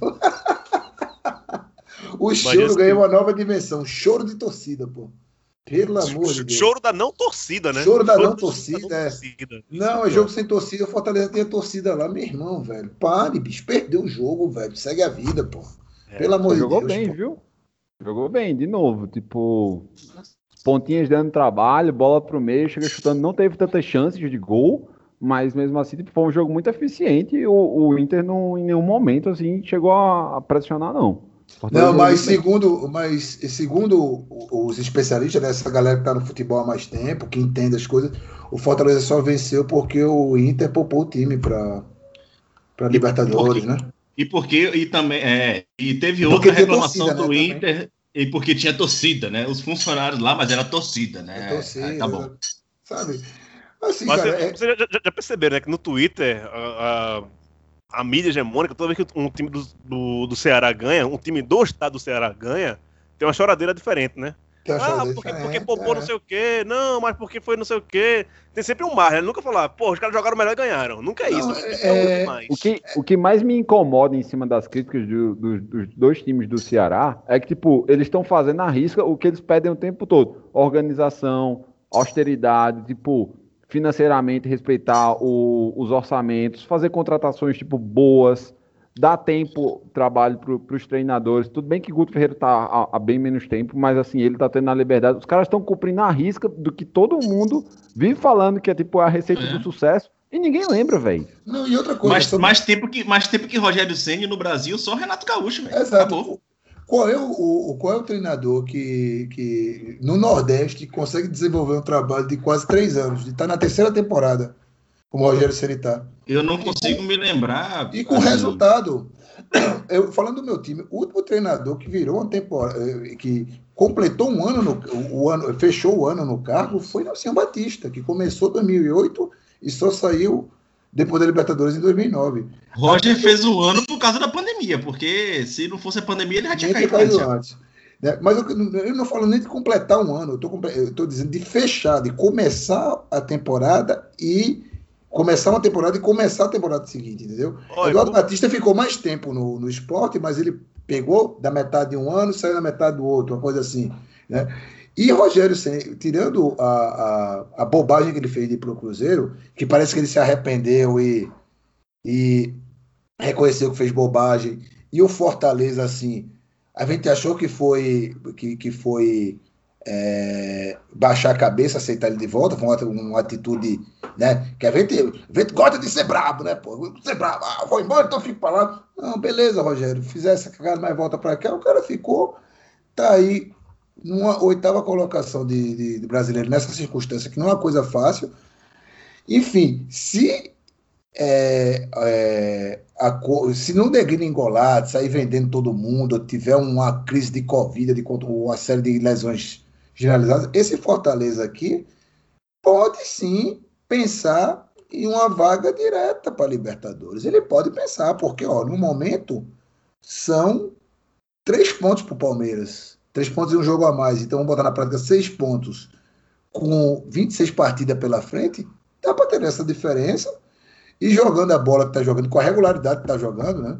o choro ganhou uma nova dimensão, choro de torcida, pô. Pelo amor de Deus. Choro da não torcida, né? Choro da não da torcida, é. torcida. Não, é jogo sem torcida, o Fortaleza tinha torcida lá, meu irmão, velho. Pare, bicho, perdeu o jogo, velho. Segue a vida, pô. É. Pelo amor de Jogou Deus. bem, pô. viu? Jogou bem, de novo. Tipo, pontinhas dando trabalho, bola pro meio, chega chutando. Não teve tantas chances de gol, mas mesmo assim tipo, foi um jogo muito eficiente. E o, o Inter não, em nenhum momento assim, chegou a, a pressionar, não. Fortaleza Não, jogou mas segundo, mas segundo os especialistas, né, essa galera que tá no futebol há mais tempo, que entende as coisas, o Fortaleza só venceu porque o Inter poupou o time para para Libertadores, né? E porque e também é, e teve Porque outra reclamação torcida, né, do também. Inter e porque tinha torcida, né? Os funcionários lá, mas era torcida, né? É, torcida, É, tá bom. Sabe? Assim, Mas cara, você- é- vocês já, já- já perceberam, né? Que no Twitter, a, a, a mídia hegemônica, toda vez que um time do, do, do Ceará ganha, um time do estado do Ceará ganha, tem uma choradeira diferente, né? tem uma Ah, choradeira porque, diferente, porque poupou é. não sei o quê, não, mas porque foi não sei o quê. Tem sempre um mar, né? Nunca falar, pô, os caras jogaram melhor e ganharam. Nunca é isso. Não, sempre é- um é- demais. O que, o que mais me incomoda em cima das críticas do- do- dos dois times do Ceará é que, tipo, eles estão fazendo a risca o que eles pedem o tempo todo. Organização, austeridade, tipo, financeiramente respeitar o- os orçamentos, fazer contratações, tipo, boas, dar tempo, trabalho para os treinadores. Tudo bem que Guto Ferreira tá há, há bem menos tempo, mas, assim, ele tá tendo a liberdade. Os caras estão cumprindo a risca do que todo mundo vive falando que é, tipo, a receita É. do sucesso. E ninguém lembra, velho. Não, e outra coisa, Mais, sobre- mais, tempo que, mais tempo que Rogério Ceni no Brasil, só Renato Gaúcho, velho. Exato. Acabou. Qual é o, o- qual é o treinador que, que no Nordeste consegue desenvolver um trabalho de quase três anos, de estar na terceira temporada, como o Rogério Ceni tá? Eu não consigo me lembrar. E com assim, resultado. [clears throat] Eu, falando do meu time, o último treinador que virou uma temporada, eh, que completou um ano, no, o ano, fechou o ano no cargo, foi Nelson Batista, que começou em 2008 e só saiu depois da Libertadores em 2009. Roger fez um ano por causa da pandemia, porque se não fosse a pandemia, ele já tinha caído caído antes. antes. né? Mas eu, eu não falo nem de completar um ano, eu tô dizendo de fechar, de começar a temporada e começar uma temporada e começar a temporada seguinte, entendeu? Olha, Eduardo o- Batista ficou mais tempo no, no esporte, mas ele pegou da metade de um ano e saiu da metade do outro, uma coisa assim. Né? E Rogério, tirando a, a, a bobagem que ele fez de ir pro Cruzeiro, que parece que ele se arrependeu e, e reconheceu que fez bobagem, e o Fortaleza, assim, a gente achou que foi que, que foi é, baixar a cabeça, aceitar ele de volta, foi uma, uma atitude, né? Que a gente, a gente gosta de ser brabo, né? Pô, ser brabo, ah, vou embora, então fico pra lá. Não, beleza, Rogério, fizer essa cagada, mas volta pra cá, o cara ficou, tá aí, numa oitava colocação de, de, de brasileiro nessa circunstância, que não é uma coisa fácil. Enfim, se é, é, a se não degringolar, sair vendendo todo mundo, tiver uma crise de Covid, de uma série de lesões generalizadas, esse Fortaleza aqui pode sim pensar em uma vaga direta para Libertadores. Ele pode pensar, porque ó, no momento são três pontos para o Palmeiras. Três pontos e um jogo a mais. Então vamos botar na prática seis pontos com 26 partidas pela frente. Dá para ter essa diferença e jogando a bola que tá jogando, com a regularidade que tá jogando, né?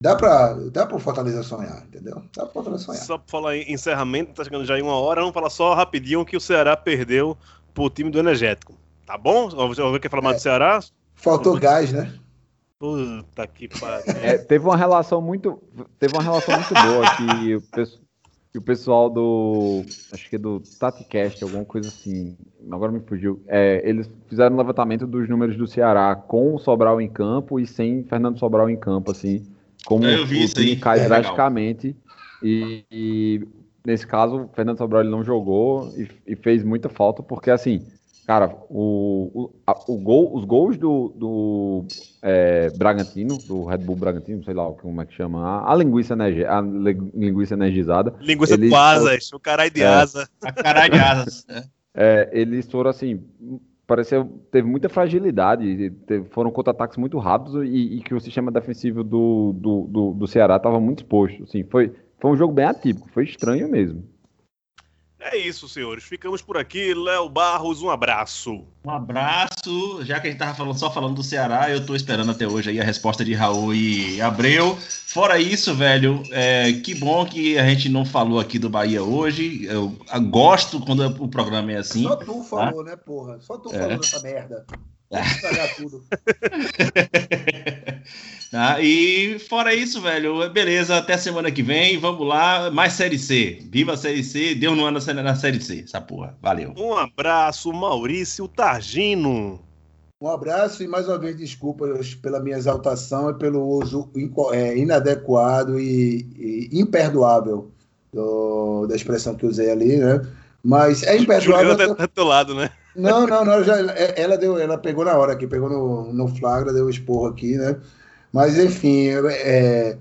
Dá para dá o Fortaleza sonhar, entendeu? Dá para Fortaleza sonhar. Só pra falar em encerramento, tá chegando já em uma hora, vamos falar só rapidinho que o Ceará perdeu pro time do Energético. Tá bom? Alguém quer falar mais do Ceará? Faltou gás, né? Puta que pariu. É, teve uma relação muito, teve uma relação muito boa que o, que o pessoal do, acho que é do TatiCast, alguma coisa assim, agora me fugiu. É, eles fizeram um levantamento dos números do Ceará com o Sobral em campo e sem Fernando Sobral em campo, assim, como É, o time cai É, drasticamente. E, e nesse caso, o Fernando Sobral ele não jogou e, e fez muita falta, porque assim, Cara, o, o, a- o gol, os gols do, do é, Bragantino, do Red Bull Bragantino, sei lá como é que chama, a, a linguiça, energi- a li- linguiça energizada, Linguiça Ele- com asas, o caralho de É. asa. A caralho de asas. né? é, eles foram assim, pareceu, teve muita fragilidade, teve- foram contra-ataques muito rápidos e, e que o sistema defensivo do, do, do, do Ceará estava muito exposto, assim, foi, foi um jogo bem atípico, foi estranho mesmo. É isso, senhores. Ficamos por aqui. Léo Barros, um abraço. Um abraço. Já que a gente tava falando, só falando do Ceará, eu tô esperando até hoje aí a resposta de Raul e Abreu. Fora isso, velho, é, que bom que a gente não falou aqui do Bahia hoje. Eu, eu gosto quando o programa é assim. Só tu falou, né, porra? Só tu É. falou dessa merda. Vou [laughs] tudo. [laughs] [laughs] Tá? E fora isso, velho, beleza, até semana que vem, vamos lá, mais Série C. Viva a Série C, deu no ano na Série C, essa porra. Valeu. Um abraço, Maurício Targino. Um abraço e mais uma vez desculpas pela minha exaltação e pelo uso é, inadequado e, e imperdoável do- da expressão que usei ali, né? Mas é imperdoável. Tá do teu lado, né? Não, não, não. Já, é- ela deu, ela pegou na hora aqui, pegou no, no flagra, deu esporro aqui, né? Mas enfim, é,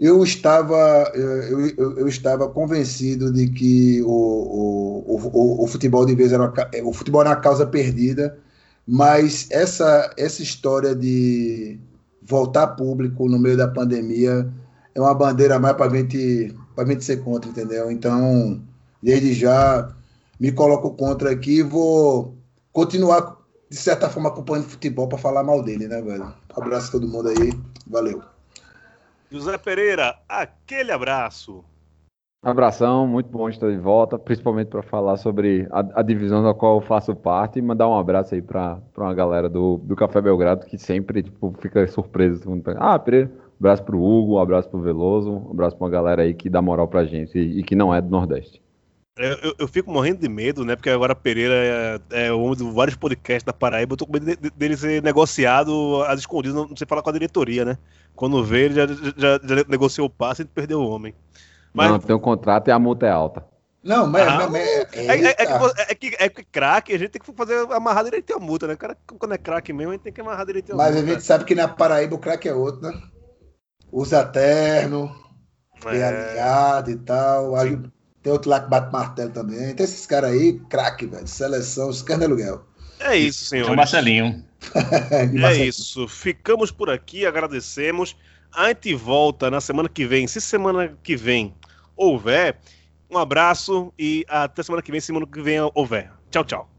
eu estava, eu, eu, eu estava convencido de que o, o, o, o futebol de vez era uma ca- o futebol era uma causa perdida, mas essa essa história de voltar público no meio da pandemia é uma bandeira mais para a gente ser contra, entendeu? Então, desde já me coloco contra aqui e vou continuar, de certa forma, acompanhando futebol para falar mal dele, né, velho? Abraço a todo mundo aí. Valeu. José Pereira, aquele abraço. Abração, muito bom estar de volta, principalmente para falar sobre a, a divisão da qual eu faço parte e mandar um abraço aí para uma galera do, do Café Belgrado que sempre tipo, fica tá- Ah, Pereira, um abraço pro Hugo, um abraço pro Veloso, um abraço pra uma galera aí que dá moral pra gente e, e que não é do Nordeste. Eu, eu- eu fico morrendo de medo, né? Porque agora Pereira é, é o homem de vários podcasts da Paraíba. Eu tô com medo de- de- dele ser negociado às escondidas, não, não sei falar com a diretoria, né? Quando vê, ele já, já, já negociou o passe e perdeu o homem. Mas Não, tem um contrato e a multa é alta. Não, mas. Ah, mas- é, é- é que, é que é que craque, a gente tem que fazer amarrar direitinho a multa, né? O cara, quando é craque mesmo, a gente tem que amarrar direitinho a Mas a multa. gente sabe que na Paraíba o craque é outro, né? Usa terno, é É. alinhado e tal. Aí tem outro lá que bate martelo também. Tem esses caras aí, craque, velho. Seleção, os caras de aluguel. É isso, É o senhor. Marcelinho. [laughs] É isso. Ficamos por aqui, agradecemos. A gente volta na semana que vem. Se semana que vem houver, um abraço e até semana que vem, se semana que vem houver. Tchau, tchau.